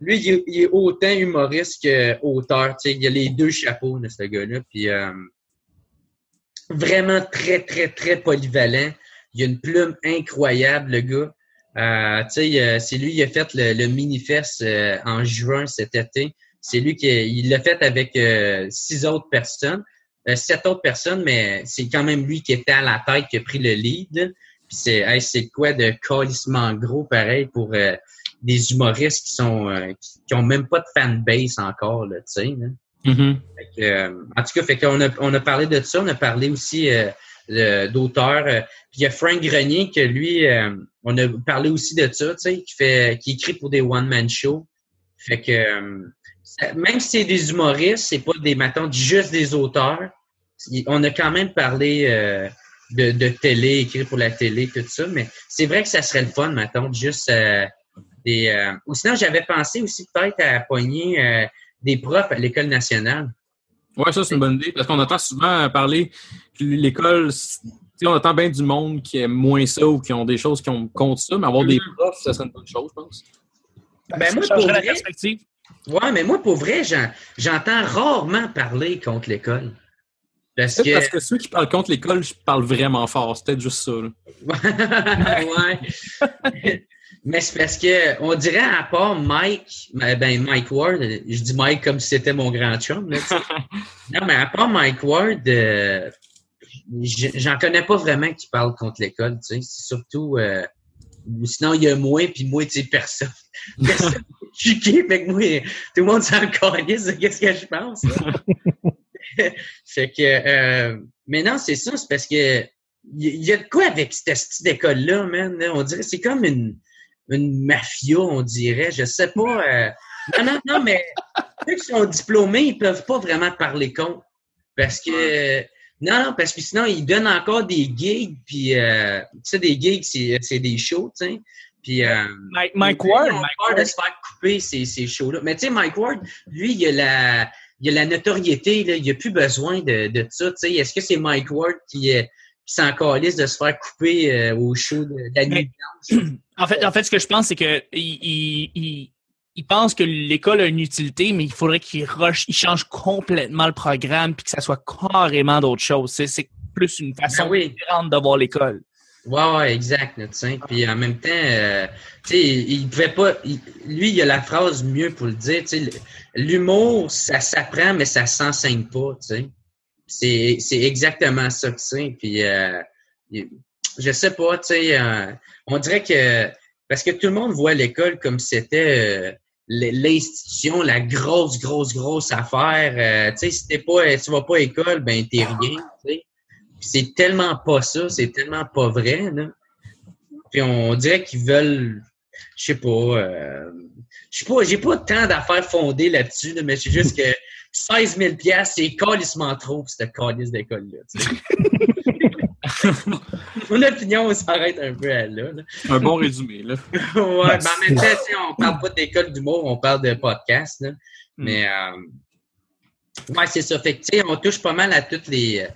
lui, il est, autant humoriste qu'auteur. Il a les deux chapeaux de ce gars-là. Puis euh, vraiment très, très, très polyvalent. Il a une plume incroyable, le gars. Euh, c'est lui qui a fait le, le Minifest en juin cet été. C'est lui qui l'a fait avec six autres personnes, sept autres personnes, mais c'est quand même lui qui était à la tête qui a pris le lead. Puis c'est hey, c'est quoi de calissement gros pareil pour euh, des humoristes qui sont euh, qui, qui ont même pas de fanbase encore là, tu sais. que, euh, en tout cas, fait qu'on a, on a parlé de ça, on a parlé aussi euh, d'auteurs. euh, puis il y a Frank Grenier que lui, euh, on a parlé aussi de ça, tu sais, qui fait, qui écrit pour des one man shows. Fait que euh, même si c'est des humoristes, c'est pas des matons juste des auteurs. On a quand même parlé euh, de, de télé, écrit pour la télé, tout ça, mais c'est vrai que ça serait le fun, mettons, juste euh, des. euh, ou sinon, j'avais pensé aussi peut-être à pogner euh, des profs à l'école nationale. Ouais, ça, c'est une bonne idée parce qu'on entend souvent parler que l'école, c'est- tu sais, on entend bien du monde qui aime moins ça ou qui ont des choses qui ont contre ça, mais avoir des Mhm. profs, ça serait une bonne chose, je pense. Ben, ça moi, changerait pour la perspective. Ouais, mais moi, pour vrai, j'en- j'entends rarement parler contre l'école. Parce C'est que. parce que ceux qui parlent contre l'école, je parle vraiment fort. C'est peut-être juste ça. [laughs] ouais. [laughs] Mais c'est parce que, on dirait, à part Mike, ben Mike Ward, je dis Mike comme si c'était mon grand chum, là. [laughs] Non, mais à part Mike Ward, euh, j'en connais pas vraiment qui parlent contre l'école. C'est surtout, euh, sinon il y a moi, puis moi, tu sais, personne. [laughs] Personne. Qui, fait que moi, tout le monde s'en [laughs] calisse de qu'est-ce que je pense, là. [laughs] fait que, euh, mais non, c'est ça, c'est parce que il y, a de quoi avec cette petite école-là, man. On dirait c'est comme une, une mafia, on dirait. Je sais pas. euh, non, non, non, mais ceux qui sont diplômés, ils peuvent pas vraiment parler contre. Parce que non, non, parce que sinon, ils donnent encore des gigs, puis euh, tu sais, des gigs, c'est, c'est des shows, tu sais. Puis euh, Mike, Ward, ont Mike peur de Ward, se faire couper ces, ces shows-là. Mais tu sais, Mike Ward, lui, il a la, il a la notoriété, là, il a plus besoin de, de ça. Tu sais, est-ce que c'est Mike Ward qui, euh, qui s'en calisse de se faire couper euh, au show de, de la nuit blanche? En fait, en fait, ce que je pense, c'est que il, il, il, pense que l'école a une utilité, mais il faudrait qu'il rush, il change complètement le programme puis que ça soit carrément d'autre chose. C'est, plus une façon Ben oui. différente de voir l'école. Ouais, ouais, exact, sais. Puis en même temps, euh, tu sais, il, pouvait pas. il- lui, il a la phrase mieux pour le dire. L'humour, ça s'apprend, mais ça s'enseigne pas, tu sais. C'est, c'est exactement ça que c'est. Puis euh, je sais pas, tu sais, euh, on dirait que parce que tout le monde voit l'école comme c'était euh, l'institution, la grosse, grosse, grosse affaire. Euh, tu sais, si t'es pas, tu vas pas à l'école, ben t'es rien, sais. Puis c'est tellement pas ça, c'est tellement pas vrai, là. Puis on dirait qu'ils veulent, je sais pas, euh, je sais pas, j'ai pas tant d'affaires fondées là-dessus, là, mais c'est juste que 16 000 piastres, c'est calissement trop pour cette calice d'école-là. [laughs] Mon opinion s'arrête un peu à là, là. Un bon résumé, là. [laughs] ouais, mais en même temps, sais, on parle pas d'école d'humour, on parle de podcast, là. Mais, euh, ouais, c'est ça. Fait que, on touche pas mal à toutes les,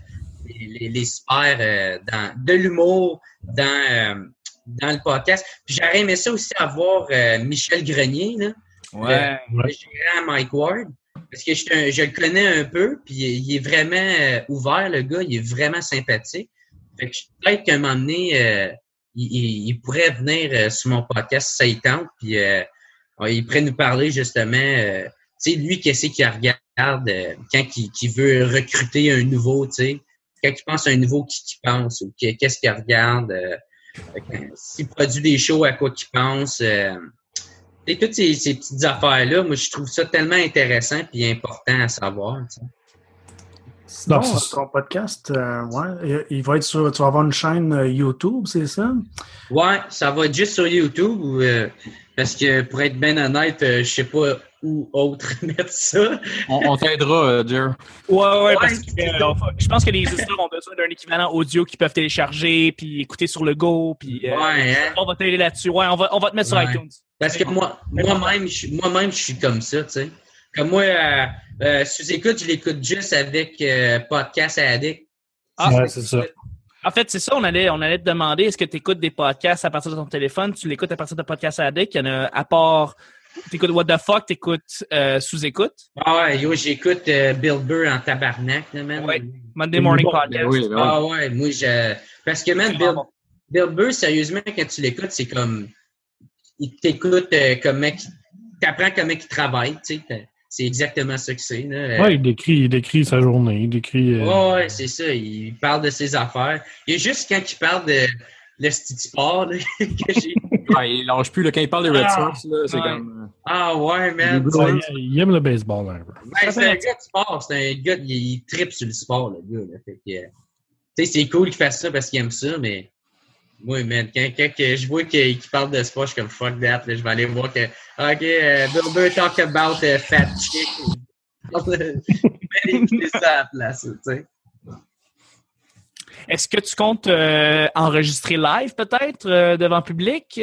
les, les, les sphères euh, dans, de l'humour, dans, euh, dans le podcast. Puis j'aurais aimé ça aussi avoir Michel Grenier, là, Ouais. le gérant Mike Ward. Parce que je, je le connais un peu, puis il est vraiment euh, ouvert, le gars, il est vraiment sympathique. Fait que peut-être qu'à un moment donné, euh, il, il- il pourrait venir euh, sur mon podcast ça y tente, puis euh, il pourrait nous parler justement, euh, tu sais, lui, qu'est-ce qu'il regarde euh, quand il, veut recruter un nouveau, tu sais, quand il pense à un nouveau, qui qu'il pense, ou que- qu'est-ce qu'il regarde, s'il produit des shows, à quoi qu'il pense. Euh, et toutes ces, ces petites affaires-là, moi, je trouve ça tellement intéressant et important à savoir. tu sais. Sinon, Non, c'est- ton podcast, euh, ouais, il va être sur. Tu vas avoir une chaîne euh, YouTube, c'est ça? Ouais, ça va être juste sur YouTube ou, euh, parce que pour être bien honnête, euh, je sais pas où autre [laughs] mettre ça. On, on t'aidera, euh, Jer. Ouais, ouais, Ouais, parce que euh, on- je pense que les auditeurs ont besoin d'un équivalent audio qu'ils peuvent télécharger puis écouter sur le go. Puis, euh, Ouais, hein? On va t'aider là-dessus. Ouais, on va, on va te mettre sur Ouais. iTunes. Parce que moi, moi-même, je, suis- moi-même, je suis comme ça, tu sais. Comme moi, euh, euh, sous-écoute, je l'écoute juste avec euh, Podcast Addict. Ah, Ouais, c'est ça. En fait, c'est ça, on allait, on allait te demander, est-ce que tu écoutes des podcasts à partir de ton téléphone? Tu l'écoutes à partir de Podcast Addict? Il y en a, à part, t'écoutes What the Fuck, t'écoutes euh, sous-écoute? Ah ouais, yo, j'écoute euh, Bill Burr en tabarnak, là, man. Ouais. Monday Morning Bon, Podcast. Ben oui, ben oui. Ah ouais, moi, je... Parce que, man, Bill, bon. Bill Burr, sérieusement, quand tu l'écoutes, c'est comme... Il t'écoute euh, comment... il- T'apprends comment il travaille, tu sais. C'est exactement ça que c'est. Euh, Ouais, il décrit, il décrit sa journée, il décrit. euh, Ouais, ouais, c'est ça. Il parle de ses affaires. Il y a juste quand il parle de le petit sport, là, [laughs] que j'ai... [laughs] Ouais, il lâche plus, là, quand il parle des Red Ah, Sox, là, c'est ouais. comme... euh, Ah ouais, man. Il aime le baseball. Ben, c'est un gars de sport. C'est un gars, il, il tripe sur le sport, le gars. Là. Fait que, euh, tu sais, c'est cool qu'il fasse ça parce qu'il aime ça, mais moi, man, quand, je vois qu'il qu'il parle de sport, je suis comme fuck that. Là, je vais aller voir que, OK, euh, Bill Burr talk about uh, fat chick. Je vais écouter ça à la place, tu sais. Est-ce que tu comptes euh, enregistrer live, peut-être, euh, devant public?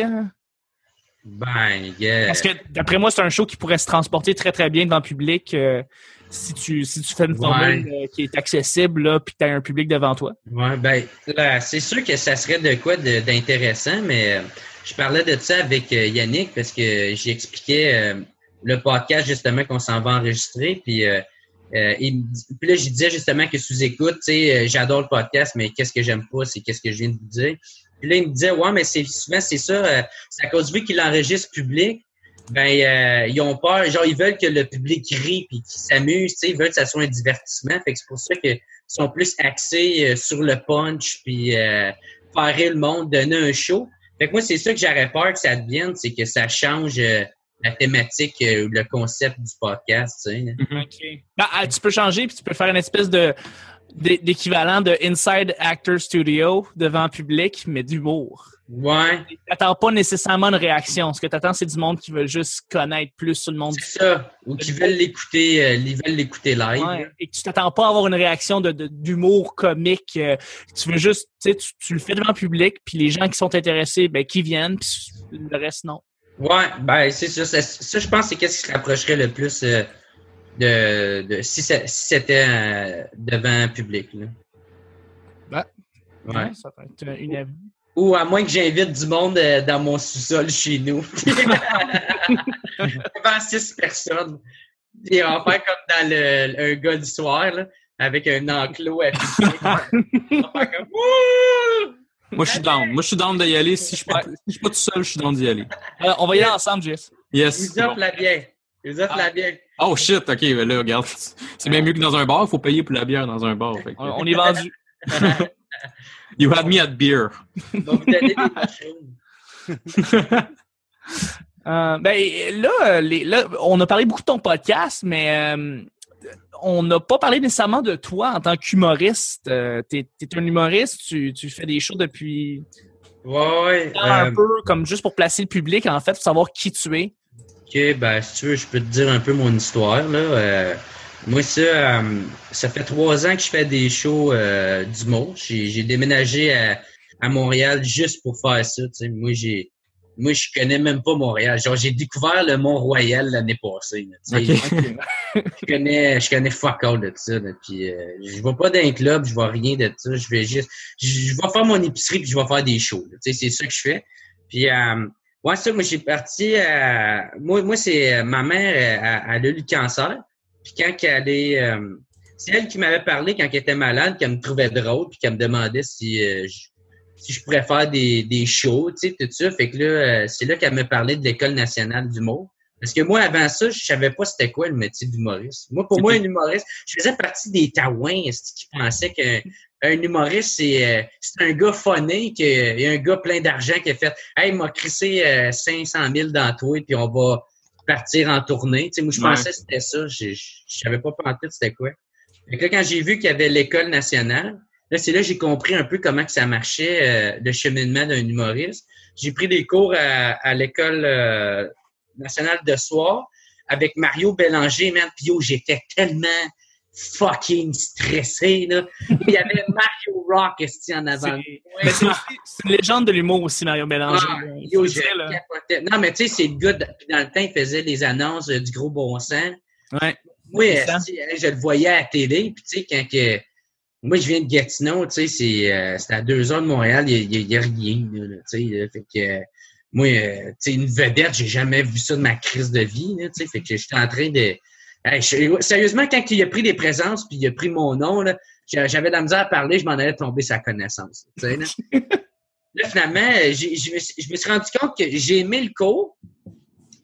Ben, yeah. Parce que, d'après moi, c'est un show qui pourrait se transporter très, très bien devant public euh, si, tu, si tu fais une formule euh, qui est accessible, là, puis que tu as un public devant toi. Ouais, ben, là, c'est sûr que ça serait de quoi d'intéressant, mais euh, je parlais de ça avec euh, Yannick parce que j'expliquais le podcast justement qu'on s'en va enregistrer, puis, il puis là, je disais justement que sous-écoute, tu sais, j'adore le podcast, mais qu'est-ce que j'aime pas, c'est qu'est-ce que je viens de vous dire. Puis là, il me disait, ouais, mais c'est souvent, c'est ça, c'est à cause vu qu'il enregistre public, ben, euh, ils ont peur, genre, ils veulent que le public rit puis qu'ils sais, ils veulent que ça soit un divertissement, fait que c'est pour ça que sont plus axés euh, sur le punch puis euh, faire rire le monde, donner un show. Fait que moi, c'est ça que j'aurais peur que ça devienne, c'est que ça change euh, la thématique, euh, le concept du podcast, tu. Mhm. OK. Ben, ah, tu peux changer, puis tu peux faire une espèce de d'é- d'équivalent de Inside Actor Studio devant public, mais d'humour. Ouais, T'attends pas nécessairement une réaction. Ce que t'attends, c'est du monde qui veut juste connaître plus sur le monde c'est ça. Ou qui veulent l'écouter, euh, ils veulent l'écouter live. Ouais, et que tu t'attends pas à avoir une réaction de de- d'humour comique. euh, tu veux juste, tu sais, tu, tu le fais devant le public, puis les gens qui sont intéressés, ben qui viennent, puis le reste non. Ouais, ben c'est ça. Ça, ça, je pense, c'est qu'est-ce qui se rapprocherait le plus euh, de, de si, ça- si c'était euh, devant un public. Là. Ben, Ouais. ça peut être une avis. Ou à moins que j'invite du monde euh, dans mon sous-sol chez nous. [laughs] Devant six personnes. Et on va faire comme dans le, un gars du soir, là, avec un enclos affiché. [laughs] on va faire comme Wouh! Moi, je suis down. Moi, je suis down d'y aller. Si je suis pas, si je suis pas tout seul, je suis down d'y aller. Euh, on va y aller ensemble, Jess. Yes. Ils offrent la bière. Ils offrent la bière. Oh shit, ok, ben là, regarde. C'est bien mieux que dans un bar, il faut payer pour la bière dans un bar. fait on est vendu. [laughs] You had me at beer. Vous des mushrooms. Euh, ben là, les- là, on a parlé beaucoup de ton podcast, mais euh, on n'a pas parlé nécessairement de toi en tant qu'humoriste. Euh, t'es, t'es un humoriste, tu, tu fais des shows depuis Ouais, ouais. un euh, peu comme juste pour placer le public, en fait, pour savoir qui tu es. Ok, ben, si tu veux, je peux te dire un peu mon histoire, là. Moi, ça, euh, ça fait trois ans que je fais des shows euh, d'humour. J'ai, j'ai déménagé à, à Montréal juste pour faire ça, tu sais. Moi, j'ai, moi, je connais même pas Montréal. Genre, j'ai découvert le Mont-Royal l'année passée, là, [laughs] je connais, je connais fuck all de ça, là. Puis, euh, je vais pas dans un club, je vois rien de ça. Je vais juste, je, vais faire mon épicerie puis je vais faire des shows, c'est ça que je fais. Puis, euh, Ouais, ça, moi, j'ai parti. euh, moi, moi c'est euh, ma mère, euh, elle, elle a eu le cancer. Puis quand elle est. euh, c'est elle qui m'avait parlé quand elle était malade, qu'elle me trouvait drôle, puis qu'elle me demandait si, euh, je, si je pourrais faire des, des shows, tu sais, tout ça. Fait que là, euh, c'est là qu'elle me parlait de l'École nationale d'humour. Parce que moi, avant ça, je savais pas c'était quoi le métier d'humoriste. Moi, pour moi, un humoriste, je faisais partie des taouins qui pensaient qu'un un humoriste, c'est c'est un gars funny, qui a un gars plein d'argent qui a fait « Hey, m'a crissé euh, 500 000 dans toi, puis on va partir en tournée. » Tu sais, moi, je Ouais. pensais que c'était ça. Je, je, je savais pas pantoute c'était quoi. Fait que là, quand j'ai vu qu'il y avait l'École nationale, là, c'est là que j'ai compris un peu comment que ça marchait, euh, le cheminement d'un humoriste. J'ai pris des cours à, à l'École euh, nationale de soir avec Mario Bélanger, man. Puis j'étais tellement fucking stressé, là. Il y avait Mario Rock, en avant. C'est une légende de l'humour aussi, Mario Bélanger. Ah, yo, je. Non, mais tu sais, c'est le gars, de- puis dans le temps, il faisait les annonces euh, du gros bon sens. Ouais. Esti, hein, je le voyais à la télé, puis tu sais, quand que... Moi, je viens de Gatineau, tu sais, c'est euh, à deux heures de Montréal, il n'y a, il y a rien, tu sais, fait que... euh, moi, euh, tu sais, une vedette, j'ai jamais vu ça de ma crise de vie, tu sais, fait que j'étais en train de... Hey, je- sérieusement, quand il a pris des présences, puis il a pris mon nom, là, j'avais de la misère à parler, je m'en allais tomber sa connaissance, là. [laughs] Là, finalement, j'ai- je me, suis- je me suis rendu compte que j'ai aimé le cours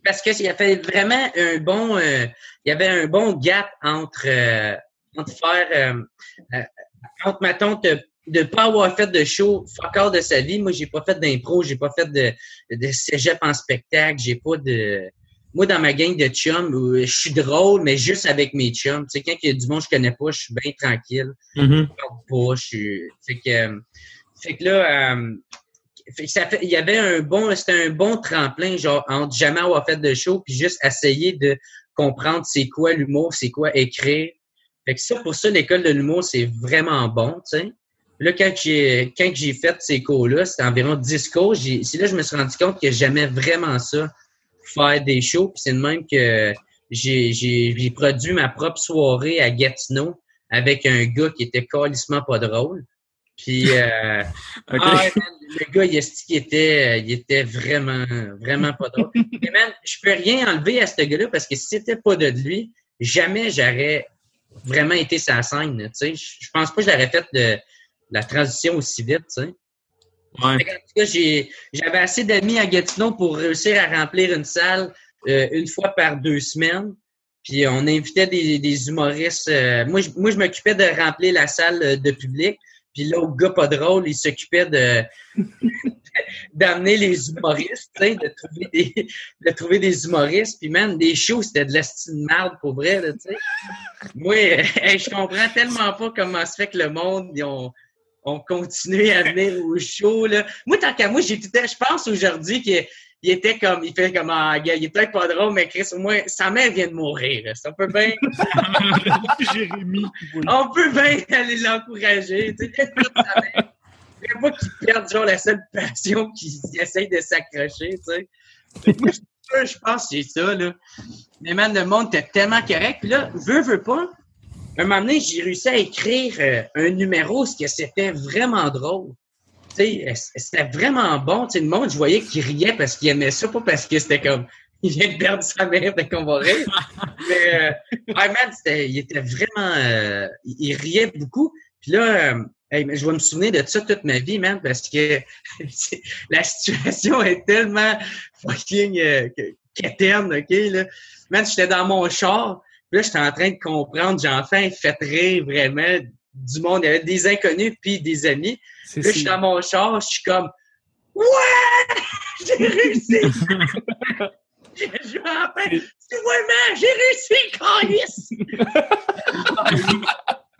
parce que il y avait vraiment un bon, euh, il y avait un bon gap entre, euh, entre faire, euh, entre ma tante de de pas avoir fait de show fuck all de sa vie. Moi, j'ai pas fait d'impro, j'ai pas fait de, de cégep en spectacle, j'ai pas de, moi, dans ma gang de chums, je suis drôle, mais juste avec mes chums. Tu sais, quand il y a du monde que je connais pas, je suis bien tranquille parle pas. Je suis... Fait que, euh, fait que là, euh, fait que ça fait, il y avait un bon, c'était un bon tremplin, genre, entre jamais avoir fait de show, puis juste essayer de comprendre c'est quoi l'humour, c'est quoi écrire. Fait que ça, pour ça, l'école de l'humour, c'est vraiment bon, tu sais. Là, quand j'ai, quand j'ai fait ces cours-là, c'était environ 10 cours, c'est là que je me suis rendu compte que j'aimais vraiment ça, faire des shows, puis c'est de même que j'ai, j'ai, j'ai produit ma propre soirée à Gatineau avec un gars qui était calissement pas drôle. Puis, euh, [laughs] ah, le gars, il, était, il était vraiment, vraiment pas drôle. [laughs] Mais man, je peux rien enlever à ce gars-là parce que si c'était pas de lui, jamais j'aurais vraiment été sa scène. Tu sais, je pense pas que j'aurais fait de la transition aussi vite. Tu sais. Ouais. J'avais assez d'amis à Gatineau pour réussir à remplir une salle euh, une fois par deux semaines. Puis on invitait des, humoristes. euh, moi, je, moi, m'occupais de remplir la salle euh, de public. Puis l'autre gars pas drôle, il s'occupait de [laughs] d'amener les humoristes, de trouver des de trouver des humoristes. Puis man, des shows, c'était de l'estime de marde pour vrai, tu sais. Moi, [laughs] je comprends tellement pas comment se fait que le monde, ont continué à venir au show, là. Moi, tant qu'à moi, je pense aujourd'hui qu'il il était comme, il fait comme, ah, gars, il est peut-être pas drôle, mais Chris, au moins, sa mère vient de mourir. là. Ça peut bien, [laughs] Jérémy. on peut bien aller l'encourager, tu sais. Je pas qu'il perde, genre, la seule passion qu'il essaye de s'accrocher, tu sais. Moi, je- pense que c'est ça, là. Mais man, le monde était tellement correct. Puis là, veux, veux pas. Un moment donné, j'ai réussi à écrire euh, un numéro, ce que c'était vraiment drôle. Euh, c'était vraiment bon. Tu sais, le monde, je voyais qu'il riait parce qu'il aimait ça, pas parce que c'était comme, [laughs] il vient de perdre sa mère, fait qu'on va rire. [laughs] Mais, euh, ouais, man, c'était, il était vraiment, euh, il, riait beaucoup. Puis là, euh, hey, je vais me souvenir de ça toute ma vie, man, parce que [laughs] la situation est tellement fucking euh, quétaine, OK, là. Man, j'étais dans mon char, puis là, j'étais en train de comprendre, j'ai enfin fait rire vraiment du monde. Il y avait des inconnus puis des amis. C'est Là, je suis dans mon char, je suis comme Ouais! [laughs] J'ai réussi! je vais enfin. C'est vraiment, j'ai réussi, Caris!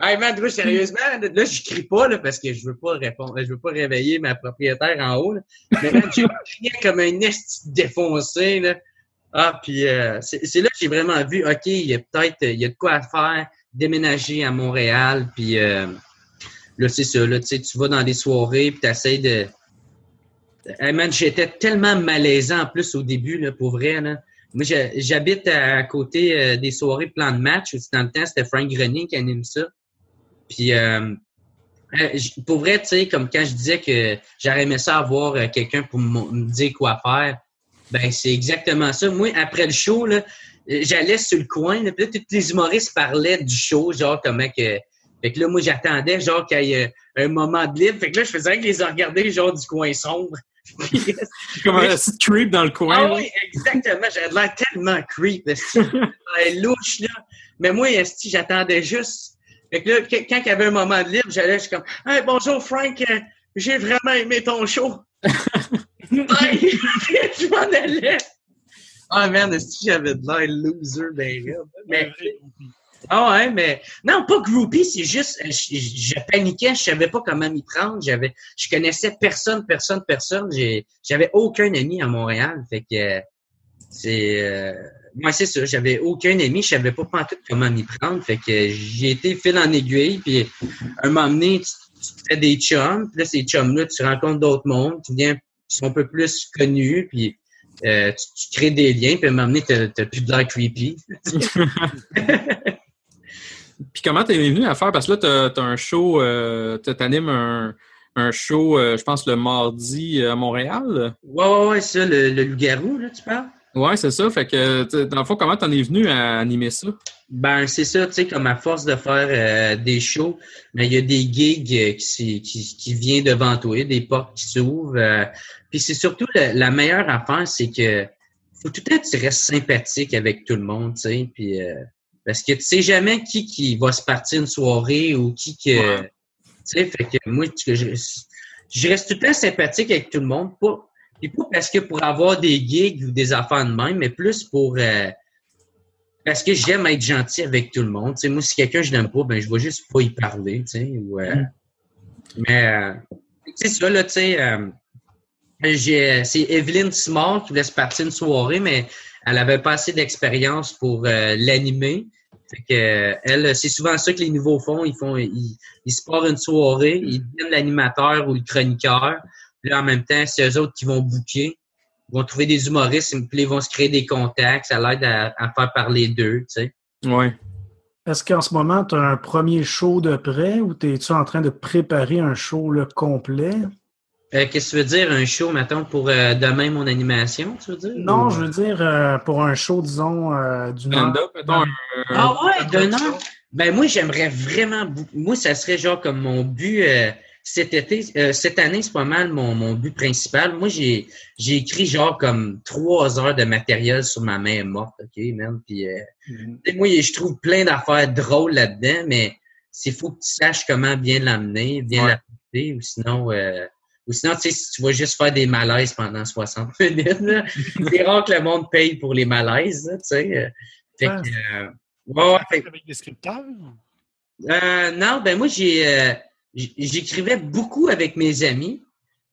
[laughs] hey man, toi, sérieusement, là, je crie pas là, parce que je veux pas répondre, je veux pas réveiller ma propriétaire en haut. Là. Mais man, j'ai [laughs] crié comme un esti défoncé. Là. Ah, puis euh, c'est là que j'ai vraiment vu, OK, il y a peut-être il y a de quoi faire, déménager à Montréal, puis euh, là, c'est ça, là, tu sais, tu vas dans des soirées, puis tu essaies de. Hey, man, j'étais tellement malaisant en plus au début, là, pour vrai. Là. Moi, j'habite à, côté euh, des soirées plan de match. Aussi, dans le temps, c'était Frank Grenier qui anime ça. Puis, pour vrai, tu sais, comme quand je disais que j'aurais aimé ça avoir quelqu'un pour me dire quoi faire, ben c'est exactement ça. Moi, après le show, là, j'allais sur le coin, là, puis là, tous les humoristes parlaient du show, genre comment que. Fait que là, moi, j'attendais, genre, qu'il y ait euh, un moment de libre. Fait que là, je faisais rien que les regarder, genre, du coin sombre. [laughs] Comme un petit creep dans le coin. ah là. oui, exactement. J'avais l'air tellement creep, [laughs] louche, là. Mais moi, j'attendais juste. Fait que là, quand il y avait un moment de libre, j'allais, je suis comme, hey, bonjour Frank, euh, j'ai vraiment aimé ton show. [laughs] Je m'en allais. Ah, man, esti, j'avais de l'air loser, ben. Mais, ah ouais, mais non, pas groupie, c'est juste euh, je, paniquais, je savais pas comment m'y prendre, j'avais je connaissais personne, personne, personne, j'avais aucun ami à Montréal, fait que euh, c'est euh, moi c'est ça, j'avais aucun ami, je savais pas pantoute comment m'y prendre, fait que j'ai été fil en aiguille puis un moment donné tu, tu fais des chums, puis là ces chums là tu rencontres d'autres mondes, tu viens sont un peu plus connus puis euh, tu, tu crées des liens, puis à un moment donné, t'as plus de l'air creepy. [laughs] Puis comment t'es venu à faire? Parce que là, t'as t'as un show, euh, t'animes un, un show, euh, je pense, le mardi euh, à Montréal. Ouais, ouais, ouais, ça, le, le loup-garou, là, tu parles? Ouais, c'est ça. Fait que, dans le fond, comment t'en es venu à animer ça? Ben, c'est ça, tu sais, comme à force de faire euh, des shows, mais il y a des gigs euh, qui, qui, qui viennent devant toi, des portes qui s'ouvrent. euh, puis c'est surtout la, la meilleure affaire, c'est que faut tout le temps tu restes sympathique avec tout le monde, tu sais, puis euh, parce que tu sais jamais qui qui va se partir une soirée ou qui que, Ouais. tu sais, fait que moi, je, je reste tout le temps sympathique avec tout le monde, pas, puis pas parce que pour avoir des gigs ou des affaires de même, mais plus pour euh, parce que j'aime être gentil avec tout le monde. Moi, si quelqu'un je n'aime pas, ben je vais juste pas y parler, tu sais. ou, euh, Mais euh, c'est ça, là, tu sais. euh, c'est Evelyne Simard qui voulait se partir une soirée, mais elle avait pas assez d'expérience pour l'animer. Que elle, c'est souvent ça que les nouveaux font. Ils font, ils, ils se partent une soirée, ils deviennent l'animateur ou le chroniqueur. Puis là, en même temps, c'est eux autres qui vont booker. Ils vont trouver des humoristes, puis ils vont se créer des contacts. Ça l'aide à, à faire parler d'eux, tu sais. Ouais. Est-ce qu'en ce moment, tu as un premier show de prêt ou es-tu en train de préparer un show là, complet? Euh, Qu'est-ce que tu veux dire, un show, mettons, pour euh, demain, mon animation, tu veux dire? Non, Ou- je veux dire euh, pour un show, disons, euh, d'une heure. Un- Ah ouais, un d'un an? Ben moi, j'aimerais vraiment. Moi, ça serait genre comme mon but euh, cet été, euh, cette année, c'est pas mal mon, mon but principal. Moi, j'ai j'ai écrit genre comme trois heures de matériel sur ma main morte, ok, man. Puis euh, sais, moi, je trouve plein d'affaires drôles là-dedans, mais c'est faut que tu saches comment bien l'amener, bien Ouais. l'apporter, ou sinon, euh, ou sinon, tu sais, si tu vas juste faire des malaises pendant 60 [laughs] minutes, c'est rare que le monde paye pour les malaises, tu sais. euh. Fait que, euh, ouais, ouais, fait Avec des scripteurs? euh, non, ben moi j'ai euh, j'écrivais beaucoup avec mes amis,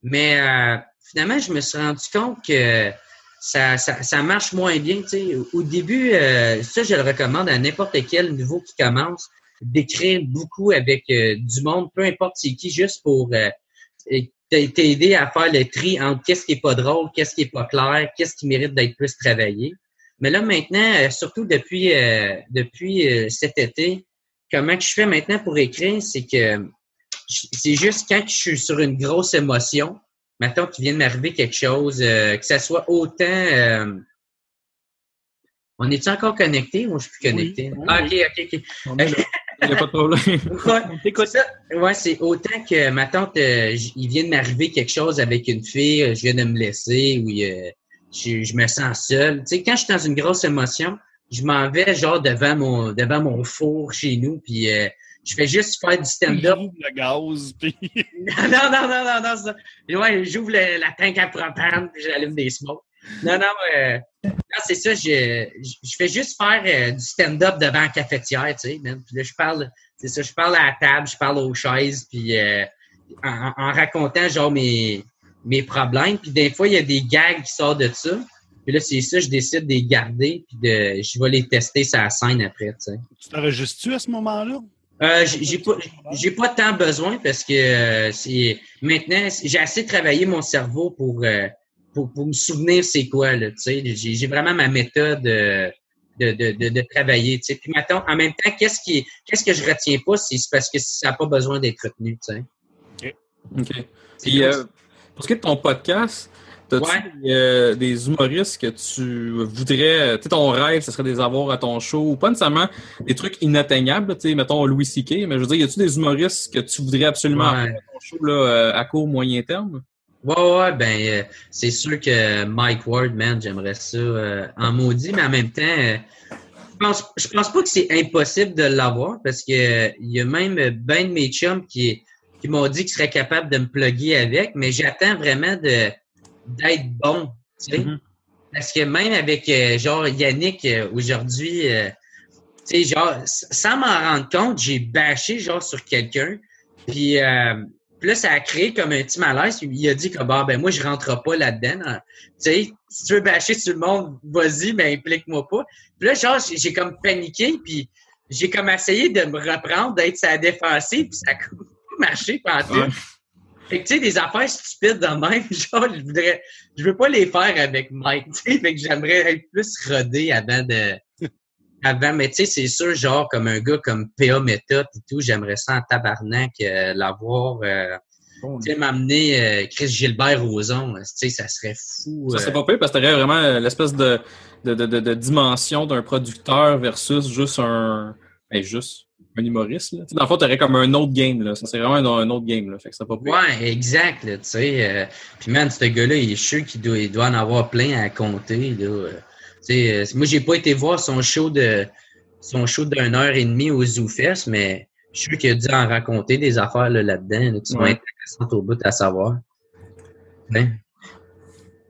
mais euh, finalement je me suis rendu compte que ça, ça, ça marche moins bien. tu. Au début, euh, ça je le recommande à n'importe quel nouveau qui commence d'écrire beaucoup avec euh, du monde, peu importe c'est qui, juste pour euh, t'aider à faire le tri entre qu'est-ce qui est pas drôle, qu'est-ce qui est pas clair, qu'est-ce qui mérite d'être plus travaillé. Mais là maintenant, euh, surtout depuis depuis cet été, comment que je fais maintenant pour écrire, c'est que c'est juste quand je suis sur une grosse émotion, maintenant qu'il vient de m'arriver quelque chose, euh, que ça soit autant... euh, on est-tu encore connecté ou je suis plus connecté? Oui. Ah, ok, ok, ok. Il n'y a pas de problème. Ouais, ça. Ouais, c'est autant que ma tante, euh, il vient de m'arriver quelque chose avec une fille, je viens de me laisser ou euh, je, je me sens seul. Tu sais, quand je suis dans une grosse émotion, je m'en vais genre devant mon devant mon four chez nous, puis je fais juste faire du stand-up. J'ouvre le gaz, [laughs] puis [laughs] non, non, non, non, non, ça. Et ouais, j'ouvre la tank à propane, puis j'allume des smokes. Non, non, euh, non, c'est ça, je, je je fais juste faire euh, du stand-up devant la cafetière, tu sais, man. Puis là, je parle, c'est ça, je parle à la table, je parle aux chaises, puis euh, en, en racontant, genre, mes, mes problèmes. Puis des fois, il y a des gags qui sortent de ça. Puis là, c'est ça, je décide de les garder, puis de, je vais les tester sur la scène après, tu sais. tu t'enregistres-tu à ce moment-là? Euh, j'ai pas, j'ai pas tant besoin parce que euh, c'est maintenant j'ai assez travaillé mon cerveau pour euh, pour, pour me souvenir c'est quoi là, tu sais, j'ai vraiment ma méthode euh, de, de, de, de travailler, tu sais. Puis maintenant, en même temps, qu'est-ce qui qu'est-ce que je retiens pas, c'est c'est parce que ça n'a pas besoin d'être retenu, tu sais. OK. C'est Puis, euh, pour ce qui est de ton podcast, as-tu Ouais. des, euh, des humoristes que tu voudrais, tu sais, ton rêve, ce serait des avoir à ton show, ou pas nécessairement des trucs inatteignables, tu sais, mettons Louis C.K., mais je veux dire, y a-tu des humoristes que tu voudrais absolument avoir à ton show, là, euh, à court, moyen terme? Ouais, ouais, ben euh, c'est sûr que Mike Ward, man, j'aimerais ça euh, en maudit, mais en même temps, euh, je pense, je pense pas que c'est impossible de l'avoir parce que euh, il y a même ben de mes chums qui, qui m'ont dit qu'ils seraient capables de me plugger avec, mais j'attends vraiment de d'être bon, tu sais. Mhm. Parce que même avec euh, genre Yannick euh, aujourd'hui, euh, tu sais, genre, sans m'en rendre compte, j'ai bâché genre sur quelqu'un. Puis, euh, là, ça a créé comme un petit malaise. Il a dit que bah, ben moi, je rentre pas là-dedans. hein. Tu sais, si tu veux bâcher sur le monde, vas-y, mais implique-moi pas. Puis là, genre, j'ai- comme paniqué, puis j'ai comme essayé de me reprendre, d'être sa défensive, puis ça a marché pendant tout. Ouais. Fait que, tu sais, des affaires stupides de même, [laughs] genre, je voudrais, je veux pas les faire avec Mike, tu sais, fait que j'aimerais être plus rodé avant de, avant, mais tu sais, c'est sûr, genre, comme un gars comme P.A. Méthode et tout, j'aimerais ça en tabarnak, euh, l'avoir, euh, tu sais, m'amener euh, Chris Gilbert Rozon, tu sais, ça serait fou. Ça euh, serait pas pire parce que t'aurais vraiment l'espèce de, de, de, de, de dimension d'un producteur versus juste un. Ben, juste un humoriste. Là. Dans le fond, t'aurais comme un autre game. Là. Ça serait vraiment un, un autre game. Là. Fait que ça pas pire. Ouais, exact, là, euh, puis man, ce gars-là, il est sûr qu'il doit, il doit en avoir plein à compter, là. euh, moi, j'ai pas été voir son show de son show d'une heure et demie au ZooFest, mais je suis sûr qu'il a dû en raconter des affaires là, là-dedans, là, qui sont Ouais. intéressantes au bout à savoir. Ouais.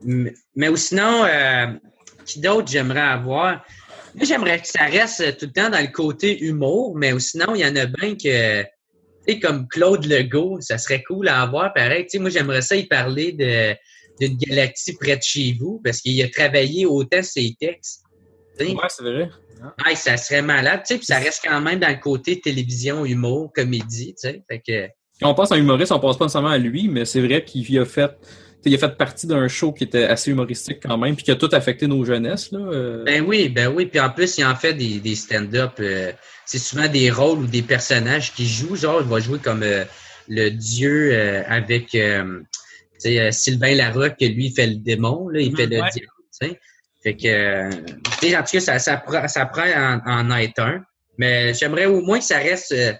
Mais, mais ou sinon, euh, qui d'autre j'aimerais avoir? Moi, j'aimerais que ça reste tout le temps dans le côté humour, mais sinon, il y en a bien que tu sais, comme Claude Legault, ça serait cool à avoir, pareil. Tu sais, moi, j'aimerais ça y parler de d'une galaxie près de chez vous, parce qu'il a travaillé autant ses textes. Tu sais, Ouais, c'est vrai. hey, ça serait malade, tu sais, puis ça reste quand même dans le côté télévision, humour, comédie, tu sais. Fait que, Quand on pense à un humoriste, on pense pas nécessairement à lui, mais c'est vrai qu'il a fait. Il a fait partie d'un show qui était assez humoristique quand même, puis qui a tout affecté nos jeunesses. Là. euh. ben oui, ben oui. Puis en plus, il en fait des, des stand-up. euh, c'est souvent des rôles ou des personnages qui jouent. Genre, il va jouer comme euh, le dieu euh, avec euh, euh, Sylvain Larocque, que lui, il fait le démon, là, il fait le Ouais. diable, tu sais. Fait que, euh, en tout cas, ça, ça, prend- ça prend en, en être un. Mais j'aimerais au moins que ça reste euh,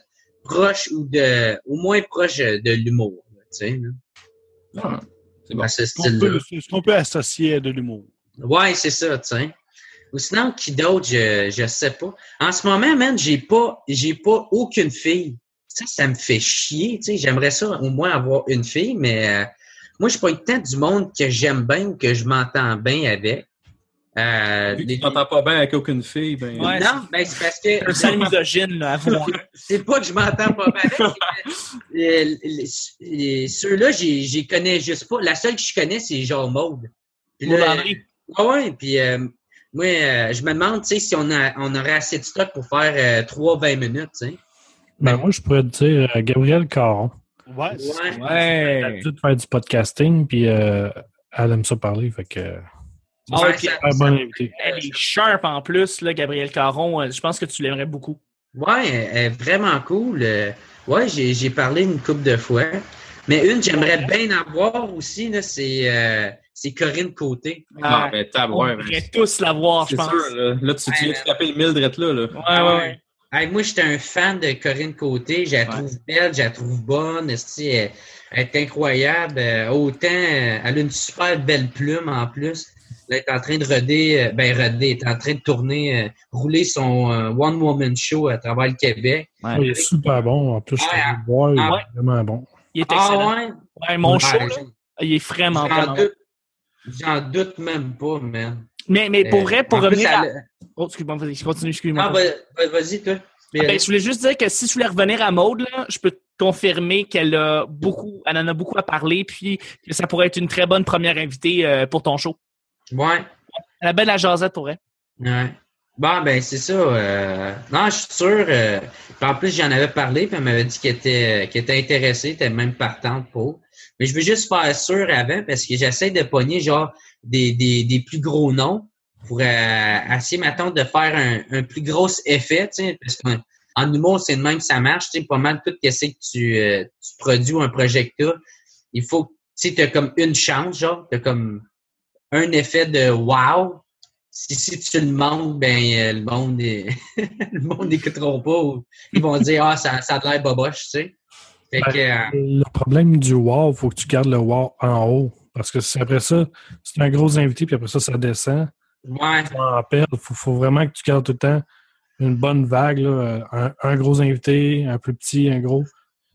proche ou de, au moins proche de l'humour, tu sais, là, Ah, bon. ce qu'on style-là. peut, ce qu'on peut associer à de l'humour. Ouais, c'est ça, tu sais. Ou sinon, qui d'autre, je, je sais pas. En ce moment, man, j'ai pas, j'ai pas aucune fille. Ça, ça me fait chier, tu sais. J'aimerais ça au moins avoir une fille, mais euh, moi, je suis pas le temps du monde que j'aime bien ou que je m'entends bien avec. Euh, Vu que les- tu t'entends pas bien avec aucune fille, ben. Ouais. non, ben, c'est parce que Un sale misogyne, là, avouons. [laughs] c'est pas que je m'entends pas bien avec. c'est euh, les- les- Ceux-là, j'y connais juste pas. La seule que je connais, c'est genre Maude. Puis Maud là, Landry. Ouais, ouais, puis euh, moi, euh, je me demande, tu sais, si on, a, on aurait assez de stock pour faire 3-20 minutes, tu sais. Ben, moi, je pourrais te dire euh, Gabriel Caron. Ouais, c'est- Ouais. Elle a Ouais. faire du podcasting, puis euh, elle aime ça parler, fait que Ah Ouais, ça- bon invité. Elle est sharp en plus, là, Gabriel Caron. Euh, Je pense que tu l'aimerais beaucoup. Ouais, elle est vraiment cool. Euh, Ouais, j'ai parlé une couple de fois. Mais une, j'aimerais bien avoir aussi, là, c'est euh, c'est Corinne Côté. Ah, ben, tab, on devrait tous l'avoir, je C'est pense. sûr, là. Là, tu, tu viens de taper le Mildred, là, là. Ouais, ouais, ouais. Hey, moi, j'étais un fan de Corinne Côté. Je la trouve belle, je la trouve bonne. Elle, elle est incroyable. Autant, elle a une super belle plume en plus. Là, elle est en train de roder, euh, ben roder, est en train de tourner, euh, rouler son euh, One Woman Show à travers le Québec. Il est super bon. En plus, je Ouais, allé le voir, il ah, est vraiment bon. Il est excellent. Ah ouais? Ouais, mon Ouais, show, là, il est vraiment, vraiment bon. doute, j'en doute même pas, man. Mais, mais pour Euh, vrai, pour en plus, revenir à... elle- Oh, excuse-moi, vas-y, je continue, excuse-moi. Ah, va- va- vas-y, toi. Ah, ben, je voulais juste dire que si tu voulais revenir à Maude, là, je peux te confirmer qu'elle a beaucoup, elle en a beaucoup à parler, puis que ça pourrait être une très bonne première invitée euh, pour ton show. Ouais. Elle a belle la jasette pour elle. Ouais. Bon, ben, c'est ça. euh, Non, je suis sûr. euh, En plus, j'en avais parlé, puis elle m'avait dit qu'elle était, qu'elle était intéressée, elle était même partante pour. Mais je veux juste faire sûr avant, parce que j'essaie de pogner, genre, des, des, des plus gros noms pour euh, essayer, maintenant de faire un, un plus gros effet, tu sais, parce qu'en en humour, c'est de même que ça marche, tu sais, pas mal tout ce que tu, euh, tu produis ou un projet que. Il faut, tu sais, t'as comme une chance, genre, t'as comme un effet de wow. Si, si tu le montres, ben euh, le monde est... [laughs] le monde n'écoutera pas. ou Ils vont dire Ah, ça, ça a l'air boboche, tu sais. Fait que euh, Le problème du wow, il faut que tu gardes le wow en haut. Parce que c'est après ça, c'est un gros invité, puis après ça, ça descend. ouais. Il faut, faut vraiment que tu gardes tout le temps une bonne vague. Là. Un, un gros invité, un plus petit, un gros.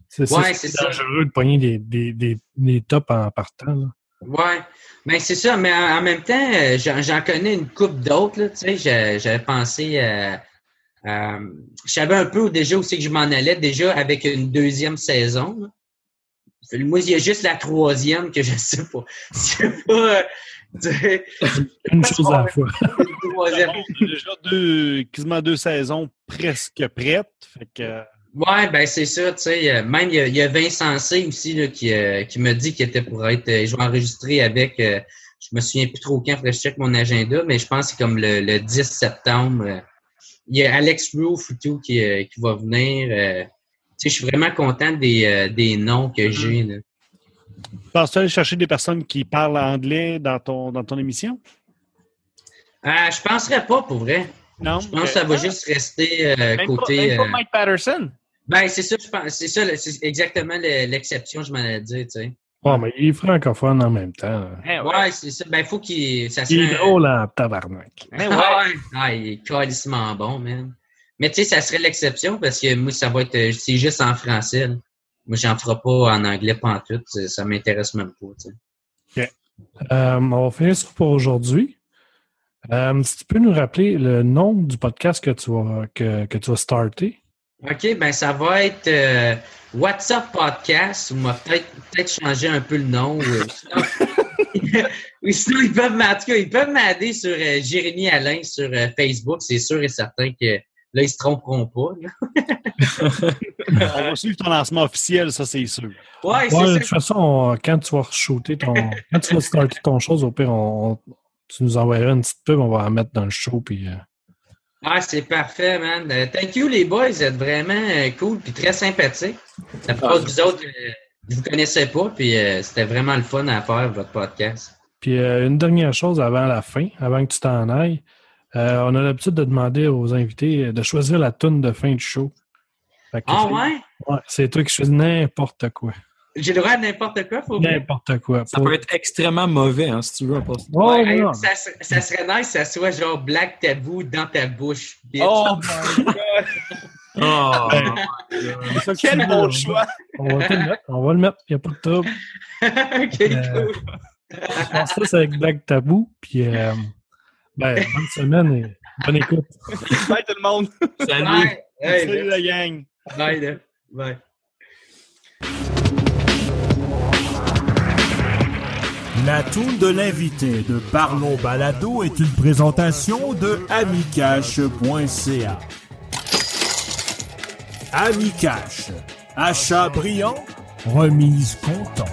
C'est Ouais, dangereux de pogner des, des, des, des tops en partant. Là. Ouais. Ben c'est ça, mais en, en même temps, euh, j'en connais une coupe d'autres, là, tu sais. j'a- J'avais pensé euh, euh, je savais un peu déjà où c'est que je m'en allais, déjà avec une deuxième saison. là. Moi, il y a juste la troisième que je [laughs] sais pas. Je sais pas. euh, tu sais, [laughs] Une chose à la fois. une [laughs] troisième. déjà deux, quasiment deux saisons presque prêtes. Fait que, Ouais, ben c'est ça, tu sais. euh, Même il y a, il y a Vincent C aussi là, qui, euh, qui me dit qu'il était pour être. euh, je vais enregistrer avec. euh, je me souviens plus trop quand, faudrait que je check mon agenda, mais je pense que c'est comme le, le 10 septembre. euh, il y a Alex Roof et tout qui, euh, qui va venir. euh, tu sais, je suis vraiment content des, euh, des noms que j'ai. là. penses-tu aller chercher des personnes qui parlent anglais dans ton, dans ton émission? Ah, je penserais pas pour vrai. Non? Je pense que ça va juste rester euh, Même, côté. pas, même pas Mike Patterson. Ben c'est ça, je pense. C'est ça, c'est exactement le- l'exception, je m'en allais dire, tu sais. Ouais, mais il est francophone en même temps. Eh ouais. Ouais, c'est ça. Ben, faut qu'il. Ça Il est serait drôle en tabarnak. Eh [laughs] ouais. Ah ouais. Ah, il est calissement bon, man. Mais tu sais, ça serait l'exception parce que moi, ça va être. euh, C'est juste en français. là. Moi, j'en ferai pas en anglais pantoute. Ça, ça m'intéresse même pas, tu sais. Euh, on va finir ça pour aujourd'hui. Euh, si tu peux nous rappeler le nom du podcast que tu vas, que, que tu vas starter? OK, ben ça va être euh, What's Up Podcast. On va peut-être peut-être changer un peu le nom. ou, euh, sinon, [laughs] ils peuvent m'a- en tout cas, ils peuvent m'aider sur euh, Jérémy Alain sur euh, Facebook. C'est sûr et certain que là, ils se tromperont pas. [laughs] On va suivre ton lancement officiel, ça c'est sûr. Ouais, c'est Ouais, de toute façon, on- quand tu vas shooter ton. quand tu vas starter ton chose, au pire, on, on- tu nous enverras une petite pub, on va la mettre dans le show. Puis, euh, Ah, c'est parfait, man. Euh, thank you, les boys. Vous êtes vraiment euh, cool puis très sympathiques. La plupart de vous autres, euh, je vous connaissais pas, puis euh, c'était vraiment le fun à faire, votre podcast. puis une dernière chose avant la fin, avant que tu t'en ailles. On a l'habitude de demander aux invités de choisir la tune de fin du show. Ah ouais? ouais, c'est toi qui choisis n'importe quoi. J'ai le droit à n'importe quoi, faut. N'importe quoi. Ça peut être extrêmement mauvais, hein, si tu veux. passant. Oh, Ouais, hey, ça, ser- ça serait nice que ça soit genre Black Tabou dans ta bouche. bitch. Oh my god! Oh, Ben, ça tu Quel bon on- choix! On va le mettre. On va le mettre. Il n'y a pas de trouble. [laughs] ok, Euh, cool. Je pense que c'est avec Black Tabou. Puis, euh, ben, bonne semaine et bonne écoute. Bye tout le monde! salut! Bye. Hey, Salut la gang! bye, là. Bye. La toune de l'invité de Parlons Balado est une présentation de amicache.ca. Amicache. Achat brillant, remise content.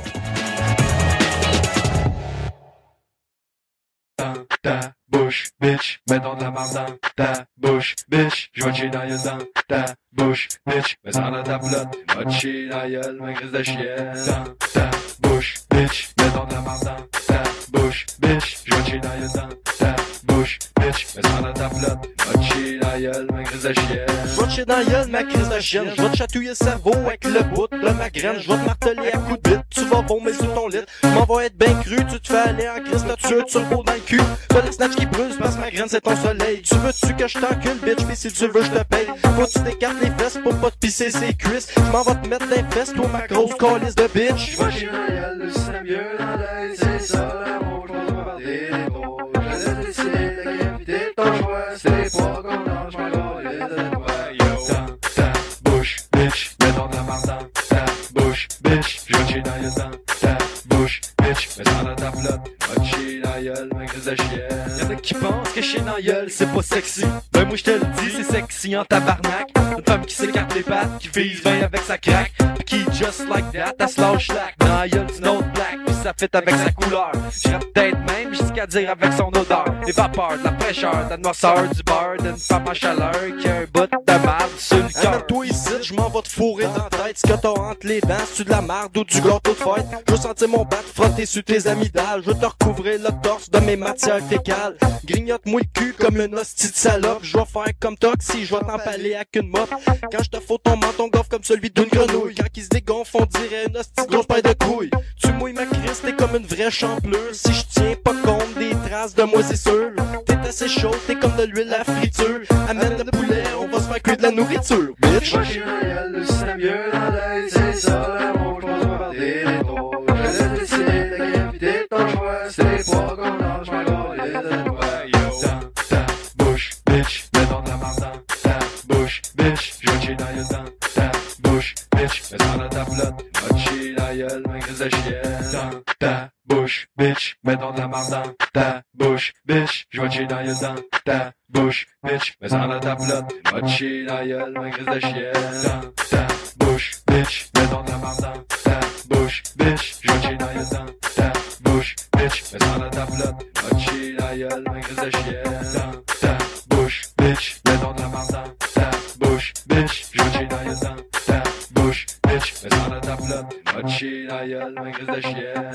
dans ta bouche, bitch. De la marde dans ta bouche, bitch. Je vais dans la dans ta bouche, bitch. Mets dans ta flotte. Va te chier dans la. Dans bouche, bitch. Mets donc de la marde dans ta bouche, bitch. Je vais te chier bouche, bitch. Mets ça dans ta flotte. Va te chier dans la gueule, ma grise de chienne. Te chier dans la gueule, ma crise de chienne. Je vais te chatouiller le cerveau avec le bout de ma graine. Je vais te marteler à coups de bite. Tu vas vomir sur ton lit. M'en vais être bien cru. Tu te fais aller en crise de tuer turbo dans le cul. T'as le snatch qui brûle parce que ma graine c'est ton soleil. Tu veux-tu que je t'encule, bitch? Pis si tu veux, je te paye. Faut que tu t'écartes les fesses pour pas te pisser ses cuisses. Je m'en vais te mettre des fesses, toi, ma grosse calice de bitch. Vais chier dans la gueule, le système mieux dans l'œil, c'est ça c'est pas qu'on mange, ma gueule, de. Dans ta bouche, bitch, mets la marde dans ta bouche, bitch. Je chier dans dans ta bouche, bitch. Mets ça dans ta flotte, va chier dans la gueule, ma chienne. Y'en a qui pensent que chier dans c'est pas sexy. Ben moi je te le dis, c'est sexy en tabarnak. Une femme qui s'écarte les pattes, qui vise bien avec sa craque, pis qui just like that, elle se lâche slack. Dans la autre black, ça fait avec sa couleur. J'irais peut-être même jusqu'à dire avec son odeur. Les vapeurs, de la fraîcheur, de la du beurre, d'une femme en chaleur qui a un bout de marde sur le cœur. Ici, je m'en vais te fourrer dans la tête. Ce que t'as entre les dents, c'est de la marde ou du gâteau de fête? Je veux sentir mon bat frotter sur tes amygdales. Je veux te recouvrir le torse de mes matières fécales. Grignote-moi le cul comme une hostie de salope. Je vais faire comme Toxi, je vais t'empaler avec une mop. Quand je te fous ton menton gonfle comme celui d'une grenouille. Quand il se dégonfle, on dirait une hostie grosse paille de couilles. Tu mouilles ma crise, t'es comme une vraie champlure. Si je tiens pas compte des traces de moi, c'est sûr. T'es assez chaud, t'es comme de l'huile à friture. Amène le poulet, on va se faire cuire de la nourriture, bitch. La gueule, le mieux dans l'œil, c'est ça l'amour, je pense parler des gros. Je la gravité de ton choix, c'est pas qu'on mange, ma gueule, de toi, yo. Bouche, bitch, mets donc de la marde ta bouche, bitch. Je chier dans ta bouche, bitch. Mets dans ta flotte, va chier la gueule, ma grise de chienne. Dans ta bouche, bitch, mets donc de la marde dans ta bouche, bitch. Je vais te chier dans la gueule dans ta bouche, bitch. Mets ça dans ta flotte, va te chier dans la gueule, ma grise de chienne. Dans ta bouche, bitch, mets donc de la marde dans ta bouche, bitch. Je vais te chier dans la gueule dans ta bouche, bitch. Mets ça dans ta flotte, va te chier dans la gueule, ma grise de chienne. Dans ta bouche, bitch, mets donc de la marde dans ta bouche, bitch. Je vais te chier dans la gueule dans ta bouche, bitch. Mets ça dans ta flotte, va te chier dans la gueule, ma grise de chienne.